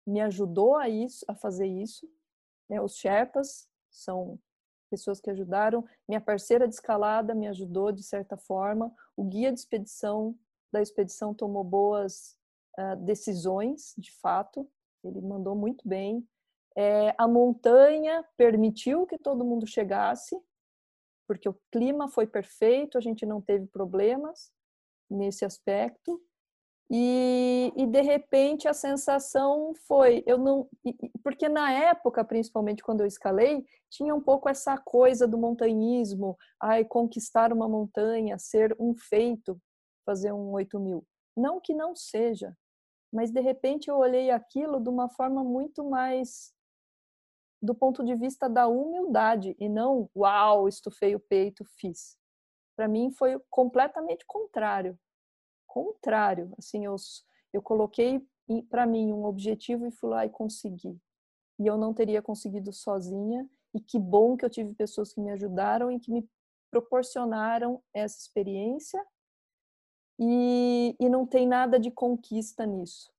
me ajudou a isso, a fazer isso. Né? Os Sherpas são pessoas que ajudaram. Minha parceira de escalada me ajudou de certa forma. O guia de expedição da expedição tomou boas uh, decisões, de fato. Ele mandou muito bem. É, a montanha permitiu que todo mundo chegasse, porque o clima foi perfeito, a gente não teve problemas nesse aspecto. E, e, de repente a sensação foi, eu não, porque na época, principalmente quando eu escalei, tinha um pouco essa coisa do montanhismo, ai, conquistar uma montanha, ser um feito, fazer um 8 mil. Não que não seja, mas de repente eu olhei aquilo de uma forma muito mais do ponto de vista da humildade e não, uau, estufei o peito, fiz. Para mim foi completamente contrário contrário. Assim, eu, eu coloquei para mim um objetivo e fui lá e consegui. E eu não teria conseguido sozinha. e que bom que eu tive pessoas que me ajudaram e que me proporcionaram essa experiência e, e não tem nada de conquista nisso.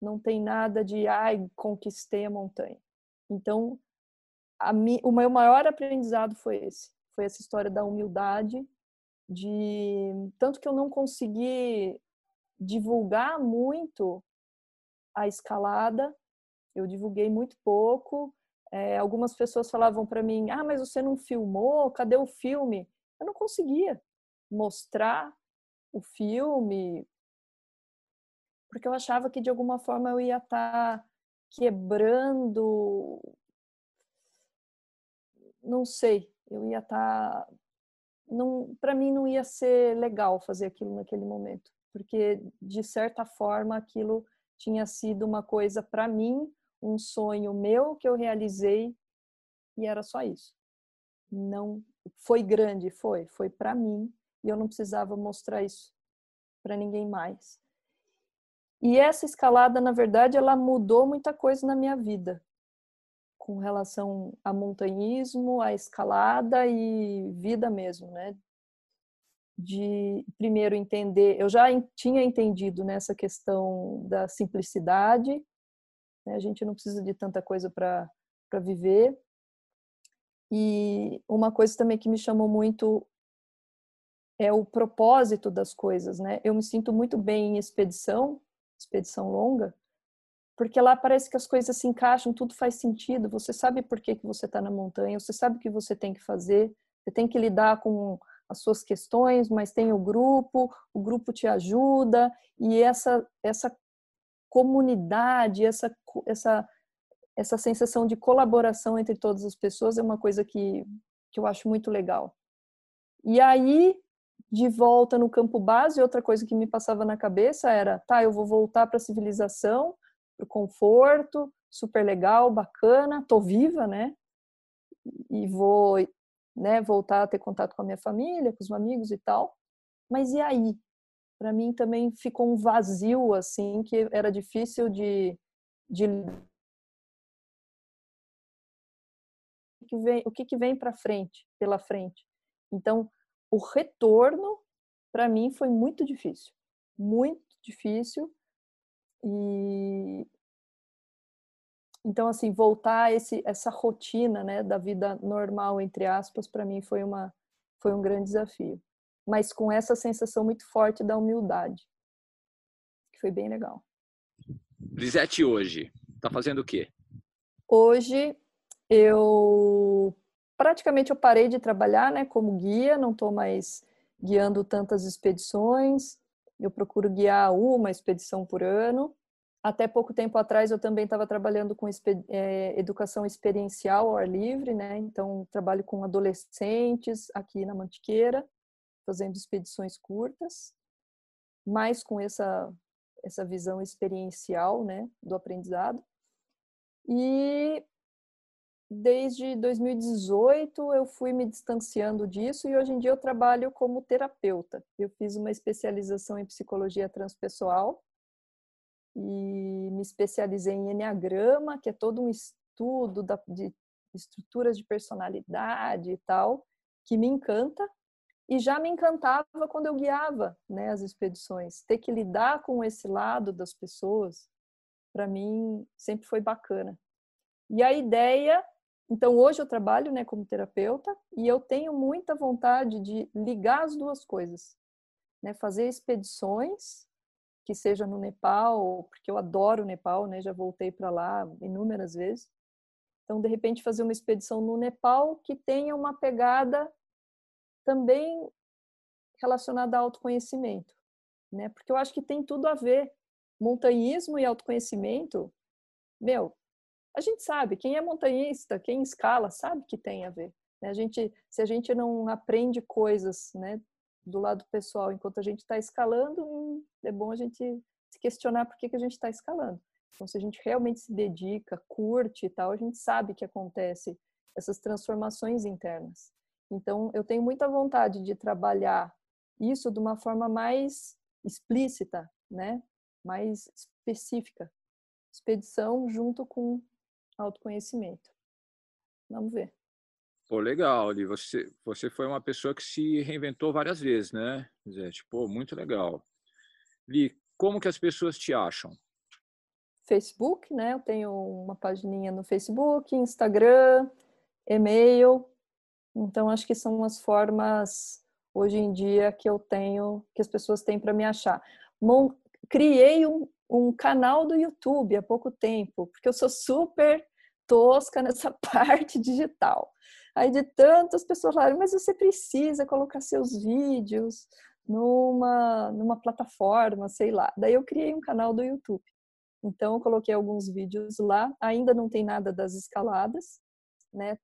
Não tem nada de, ai, conquistei a montanha. Então, mi, o meu maior aprendizado foi esse. Foi essa história da humildade, de tanto que eu não consegui divulgar muito a escalada, eu divulguei muito pouco. É, algumas pessoas falavam para mim: Ah, mas você não filmou? Cadê o filme? Eu não conseguia mostrar o filme, porque eu achava que de alguma forma eu ia estar tá quebrando. Não sei, eu ia estar. Tá, não, para mim não ia ser legal fazer aquilo naquele momento, porque de certa forma aquilo tinha sido uma coisa para mim, um sonho meu que eu realizei e era só isso. Não foi grande, foi, foi para mim e eu não precisava mostrar isso para ninguém mais. E essa escalada, na verdade, ela mudou muita coisa na minha vida, com relação a montanhismo, a escalada e vida mesmo, né? De primeiro entender, eu já tinha entendido nessa questão da simplicidade, né? a gente não precisa de tanta coisa para viver. E uma coisa também que me chamou muito é o propósito das coisas, né? Eu me sinto muito bem em expedição, expedição longa, porque lá parece que as coisas se encaixam, tudo faz sentido. Você sabe por que, que você está na montanha, você sabe o que você tem que fazer, você tem que lidar com as suas questões, mas tem o grupo, o grupo te ajuda e essa essa comunidade, essa essa essa sensação de colaboração entre todas as pessoas é uma coisa que que eu acho muito legal. E aí de volta no campo base, outra coisa que me passava na cabeça era, tá, eu vou voltar para a civilização, para o conforto, super legal, bacana, tô viva, né? E vou, né, voltar a ter contato com a minha família, com os amigos e tal. Mas e aí? Para mim também ficou um vazio assim que era difícil de, de o que, que vem para frente, pela frente. Então, o retorno para mim foi muito difícil, muito difícil. E então assim, voltar a esse essa rotina, né, da vida normal entre aspas, para mim foi uma foi um grande desafio. Mas com essa sensação muito forte da humildade. Que foi bem legal. Lisete hoje está fazendo o quê? Hoje eu praticamente eu parei de trabalhar né, como guia, não estou mais guiando tantas expedições. Eu procuro guiar uma expedição por ano. Até pouco tempo atrás eu também estava trabalhando com é, educação experiencial ao ar livre, né? Então trabalho com adolescentes aqui na Mantiqueira, fazendo expedições curtas, mais com essa essa visão experiencial, né, do aprendizado. E desde 2018 eu fui me distanciando disso e hoje em dia eu trabalho como terapeuta. Eu fiz uma especialização em psicologia transpessoal e me especializei em enneagrama, que é todo um estudo da, de estruturas de personalidade e tal, que me encanta e já me encantava quando eu guiava, né, as expedições. Ter que lidar com esse lado das pessoas, para mim sempre foi bacana. E a ideia então, hoje eu trabalho né, como terapeuta e eu tenho muita vontade de ligar as duas coisas. Né? Fazer expedições, que seja no Nepal, porque eu adoro o Nepal, né? já voltei para lá inúmeras vezes. Então, de repente, fazer uma expedição no Nepal que tenha uma pegada também relacionada ao autoconhecimento. Né? Porque eu acho que tem tudo a ver. Montanhismo e autoconhecimento, meu, a gente sabe, quem é montanhista, quem escala, sabe que tem a ver. Né? A gente, se a gente não aprende coisas né, do lado pessoal enquanto a gente está escalando, hum, é bom a gente se questionar por que, que a gente está escalando. Então, se a gente realmente se dedica, curte e tal, a gente sabe que acontece essas transformações internas. Então, eu tenho muita vontade de trabalhar isso de uma forma mais explícita, né? mais específica. Expedição junto com autoconhecimento. Vamos ver. Pô, legal, Li. Você, você foi uma pessoa que se reinventou várias vezes, né, Zé? Tipo, muito legal. Li, como que as pessoas te acham? Facebook, né? Eu tenho uma pagininha no Facebook, Instagram, e-mail. Então, acho que são as formas hoje em dia que eu tenho, que as pessoas têm para me achar. Mon criei um, um canal do YouTube há pouco tempo, porque eu sou super tosca nessa [LAUGHS] parte digital. Aí de tantas pessoas falaram, mas você precisa colocar seus vídeos numa, numa plataforma, sei lá. Daí eu criei um canal do YouTube. Então eu coloquei alguns vídeos lá, ainda não tem nada das escaladas, né?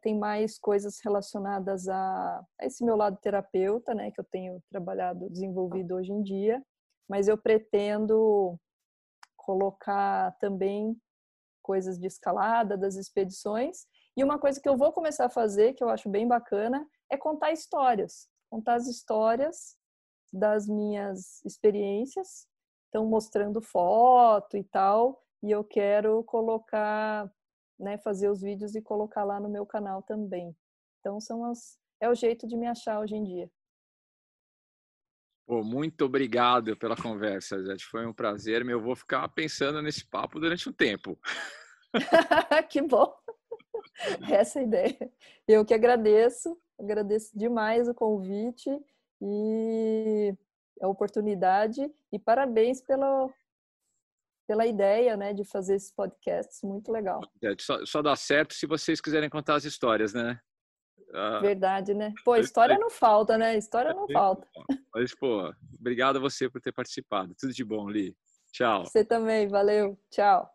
Tem mais coisas relacionadas a esse meu lado terapeuta, né, que eu tenho trabalhado, desenvolvido hoje em dia, mas eu pretendo colocar também coisas de escalada, das expedições. E uma coisa que eu vou começar a fazer, que eu acho bem bacana, é contar histórias. Contar as histórias das minhas experiências. Então, mostrando foto e tal. E eu quero colocar, né, fazer os vídeos e colocar lá no meu canal também. Então, são as, é o jeito de me achar hoje em dia. Pô, muito obrigado pela conversa, Zé. Foi um prazer. Eu vou ficar pensando nesse papo durante um tempo. [LAUGHS] que bom! Essa é a ideia. Eu que agradeço, agradeço demais o convite e a oportunidade e parabéns pela, pela ideia né, de fazer esses podcasts, muito legal. É, só, só dá certo se vocês quiserem contar as histórias, né? Ah, Verdade, né? Pô, história não falta, né? História não falta. Mas, pô, obrigado a você por ter participado. Tudo de bom, Li. Tchau. Você também, valeu. Tchau.